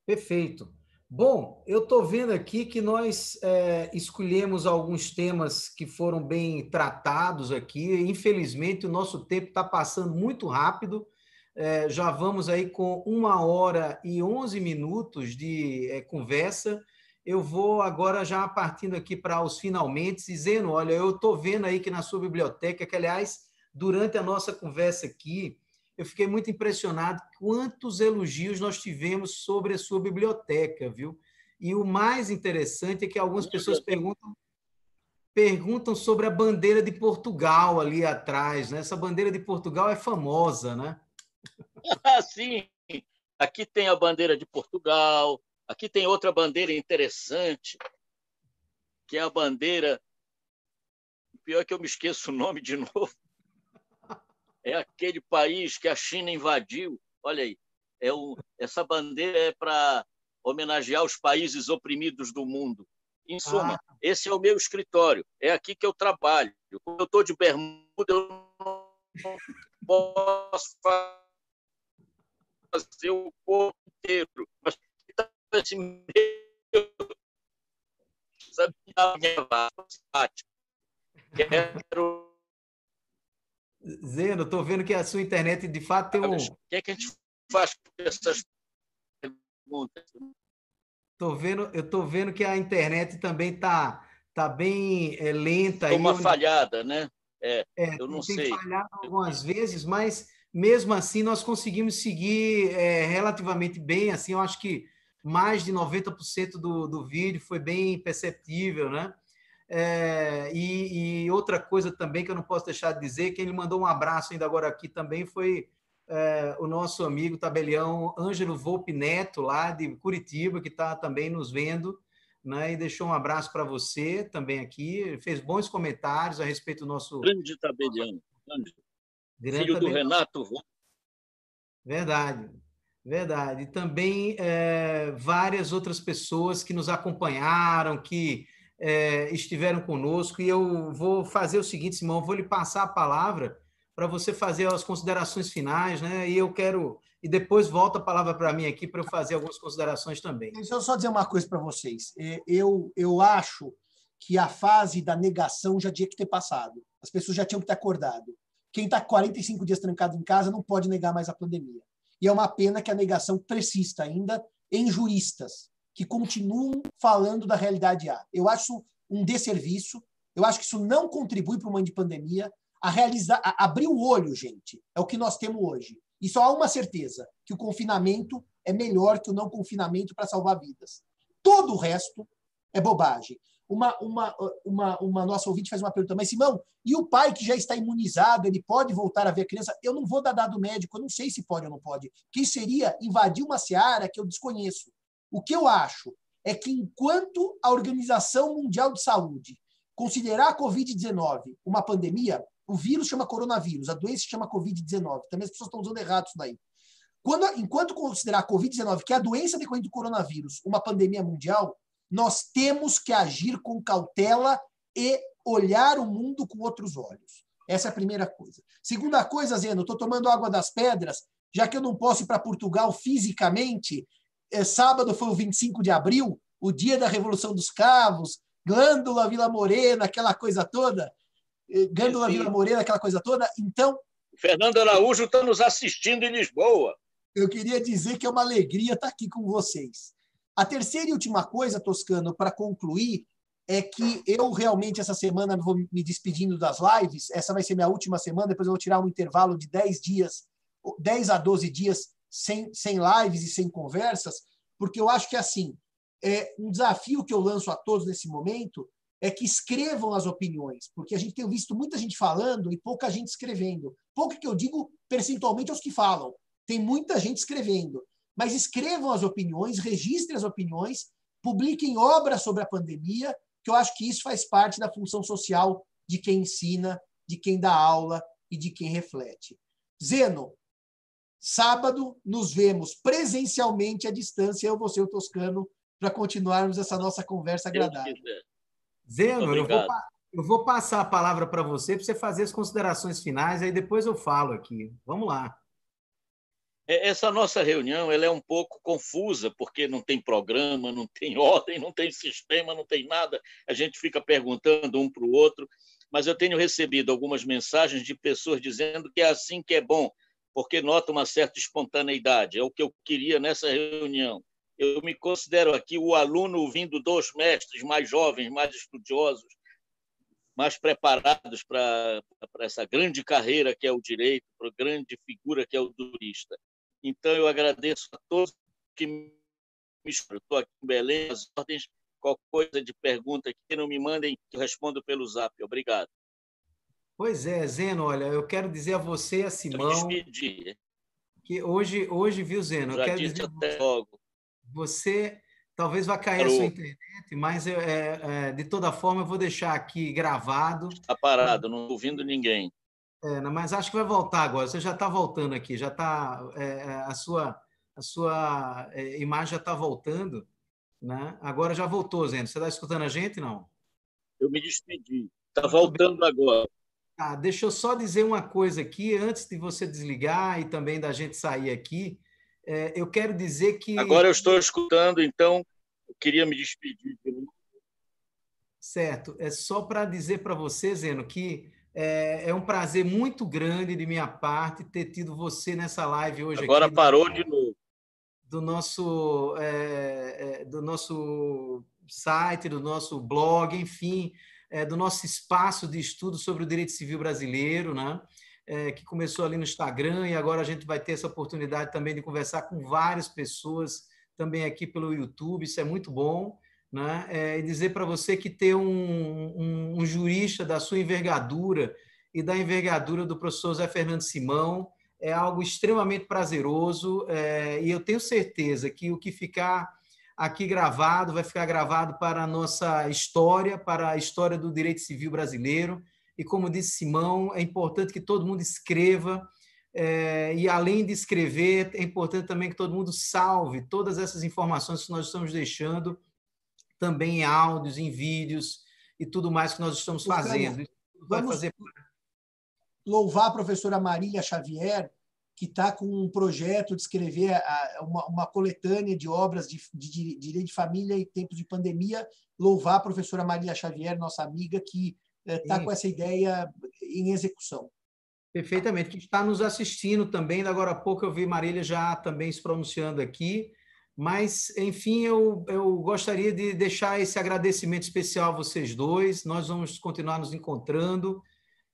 Perfeito. Bom, eu estou vendo aqui que nós é, escolhemos alguns temas que foram bem tratados aqui. Infelizmente, o nosso tempo está passando muito rápido. É, já vamos aí com uma hora e onze minutos de é, conversa. Eu vou agora já partindo aqui para os finalmente, dizendo, olha, eu estou vendo aí que na sua biblioteca, que aliás, durante a nossa conversa aqui, eu fiquei muito impressionado quantos elogios nós tivemos sobre a sua biblioteca, viu? E o mais interessante é que algumas pessoas perguntam perguntam sobre a bandeira de Portugal ali atrás, né? Essa bandeira de Portugal é famosa, né? Sim. Aqui tem a bandeira de Portugal, aqui tem outra bandeira interessante, que é a bandeira. Pior é que eu me esqueço o nome de novo é aquele país que a China invadiu. Olha aí, é o, essa bandeira é para homenagear os países oprimidos do mundo. Em suma, ah. esse é o meu escritório, é aqui que eu trabalho. Quando eu estou de bermuda, eu não posso fazer o corpo inteiro. Mas esse meu, Quero Zeno, estou vendo que a sua internet de fato tem um. O que é que a gente faz com essas perguntas? Tô vendo, eu estou vendo que a internet também está tá bem é, lenta. Uma falhada, né? É, é, eu não sei. Tem falhado algumas vezes, mas mesmo assim nós conseguimos seguir é, relativamente bem. Assim, eu acho que mais de 90% do, do vídeo foi bem perceptível, né? É, e, e, outra coisa também que eu não posso deixar de dizer, quem ele mandou um abraço ainda agora aqui também foi é, o nosso amigo tabelião Ângelo Volpe Neto, lá de Curitiba, que está também nos vendo, né, e deixou um abraço para você também aqui, fez bons comentários a respeito do nosso... Grande tabelião, grande. Filho do Renato. Verdade, verdade. E também é, várias outras pessoas que nos acompanharam, que é, estiveram conosco. E eu vou fazer o seguinte, Simão, vou lhe passar a palavra para você fazer as considerações finais, né? E eu quero. E depois volta a palavra para mim aqui para eu fazer algumas considerações também. Deixa eu só dizer uma coisa para vocês. É, eu, eu acho que a fase da negação já tinha que ter passado. As pessoas já tinham que ter acordado. Quem está 45 dias trancado em casa não pode negar mais a pandemia. E é uma pena que a negação persista ainda em juristas que continuam falando da realidade A. Eu acho um desserviço, eu acho que isso não contribui para uma de pandemia. A realizar, a abrir o olho, gente, é o que nós temos hoje. E só há uma certeza, que o confinamento é melhor que o não confinamento para salvar vidas. Todo o resto é bobagem. Uma, uma, uma, uma nossa ouvinte faz uma pergunta, mas Simão, e o pai que já está imunizado, ele pode voltar a ver a criança? Eu não vou dar dado médico, eu não sei se pode ou não pode. Que seria invadir uma seara que eu desconheço. O que eu acho é que enquanto a Organização Mundial de Saúde considerar a Covid-19 uma pandemia, o vírus chama coronavírus, a doença chama Covid-19. Também as pessoas estão usando errado isso daí. Quando, enquanto considerar a Covid-19, que é a doença decorrente do coronavírus, uma pandemia mundial, nós temos que agir com cautela e olhar o mundo com outros olhos. Essa é a primeira coisa. Segunda coisa, Zeno, estou tomando água das pedras, já que eu não posso ir para Portugal fisicamente, é, sábado foi o 25 de abril, o dia da Revolução dos Cravos, Glândula Vila Morena, aquela coisa toda. É, Glândula Vila Morena, aquela coisa toda. Então. Fernando Araújo está nos assistindo em Lisboa. Eu queria dizer que é uma alegria estar aqui com vocês. A terceira e última coisa, Toscano, para concluir, é que eu realmente, essa semana, vou me despedindo das lives. Essa vai ser minha última semana, depois eu vou tirar um intervalo de 10 dias, 10 a 12 dias sem, sem lives e sem conversas, porque eu acho que, assim, é um desafio que eu lanço a todos nesse momento é que escrevam as opiniões, porque a gente tem visto muita gente falando e pouca gente escrevendo. Pouco que eu digo percentualmente aos que falam. Tem muita gente escrevendo. Mas escrevam as opiniões, registrem as opiniões, publiquem obras sobre a pandemia, que eu acho que isso faz parte da função social de quem ensina, de quem dá aula e de quem reflete. Zeno, sábado nos vemos presencialmente à distância, eu, você e o Toscano, para continuarmos essa nossa conversa agradável. Zeno, eu vou, eu vou passar a palavra para você, para você fazer as considerações finais, aí depois eu falo aqui. Vamos lá. É, essa nossa reunião ela é um pouco confusa, porque não tem programa, não tem ordem, não tem sistema, não tem nada. A gente fica perguntando um para o outro, mas eu tenho recebido algumas mensagens de pessoas dizendo que é assim que é bom, porque nota uma certa espontaneidade. É o que eu queria nessa reunião. Eu me considero aqui o aluno vindo dos mestres mais jovens, mais estudiosos, mais preparados para essa grande carreira que é o direito, para a grande figura que é o jurista. Então, eu agradeço a todos que me Estou aqui em Belém, as ordens, qualquer coisa de pergunta aqui, não me mandem, eu respondo pelo zap. Obrigado. Pois é, Zeno, olha, eu quero dizer a você e a Simão. Que hoje, hoje, viu, Zeno? Já eu quero dizer até logo. Você talvez vá cair parou. a sua internet, mas é, é, de toda forma eu vou deixar aqui gravado. Está parado, não ouvindo ninguém. É, mas acho que vai voltar agora. Você já está voltando aqui, já está é, é, a sua a sua é, imagem já está voltando, né? Agora já voltou, Zeno. Você está escutando a gente, não? Eu me despedi. Está voltando bem. agora. Ah, deixa eu só dizer uma coisa aqui antes de você desligar e também da gente sair aqui. É, eu quero dizer que agora eu estou escutando, então eu queria me despedir. Certo. É só para dizer para você, Zeno, que é, é, um prazer muito grande de minha parte ter tido você nessa live hoje. Agora aqui, parou do, de novo. Do nosso, é, é, do nosso site, do nosso blog, enfim, é, do nosso espaço de estudo sobre o direito civil brasileiro, né? É, que começou ali no Instagram e agora a gente vai ter essa oportunidade também de conversar com várias pessoas também aqui pelo YouTube. Isso é muito bom né? É, e dizer para você que ter um, um, um, jurista da sua envergadura e da envergadura do professor Zé Fernando Simão é algo extremamente prazeroso é, e eu tenho certeza que o que ficar aqui gravado vai ficar gravado para a nossa história, para a história do direito civil brasileiro. E como disse Simão, é importante que todo mundo escreva, é, e além de escrever, é importante também que todo mundo salve todas essas informações que nós estamos deixando também em áudios, em vídeos e tudo mais que nós estamos fazendo. Vamos fazer... louvar a professora Marília Xavier, que está com um projeto de escrever uma, uma coletânea de obras de, de, direito de família e tempos de pandemia. Louvar a professora Marília Xavier, nossa amiga, que está eh, com essa ideia em execução. Perfeitamente, que está nos assistindo também. Agora há pouco eu vi Marília já também se pronunciando aqui. Mas, enfim, eu, eu gostaria de deixar esse agradecimento especial a vocês dois. Nós vamos continuar nos encontrando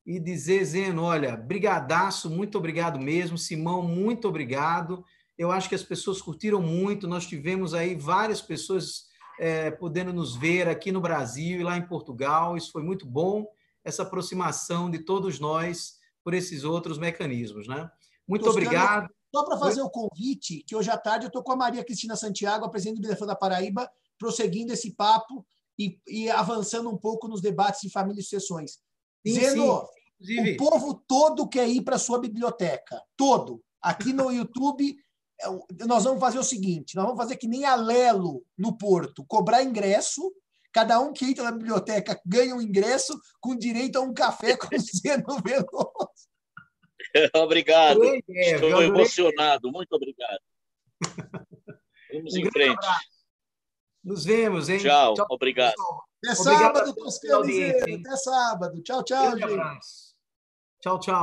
e dizer, Zeno, olha, brigadaço, muito obrigado mesmo. Simão, muito obrigado. Eu acho que as pessoas curtiram muito. Nós tivemos aí várias pessoas é, podendo nos ver aqui no Brasil e lá em Portugal. Isso foi muito bom, essa aproximação de todos nós por esses outros mecanismos. Né? Muito obrigado. Só para fazer o convite, que hoje à tarde eu estou com a Maria Cristina Santiago, a presidente do Defesa da Paraíba, prosseguindo esse papo e, e, avançando um pouco nos debates de família e sucessões. Sim, Zeno, sim. o povo todo quer ir para a sua biblioteca. Todo. Aqui no YouTube, é nós vamos fazer o seguinte: nós vamos fazer que nem a Lelo no Porto, cobrar ingresso. Cada um que entra na biblioteca ganha um ingresso com direito a um café com o Zeno Veloso. obrigado. Estou emocionado. Muito obrigado. Vamos um em frente. Abraço. Nos vemos, hein? Tchau, tchau obrigado. Até sábado, Toscano Até sábado. Tchau, tchau, gente. Tchau, tchau.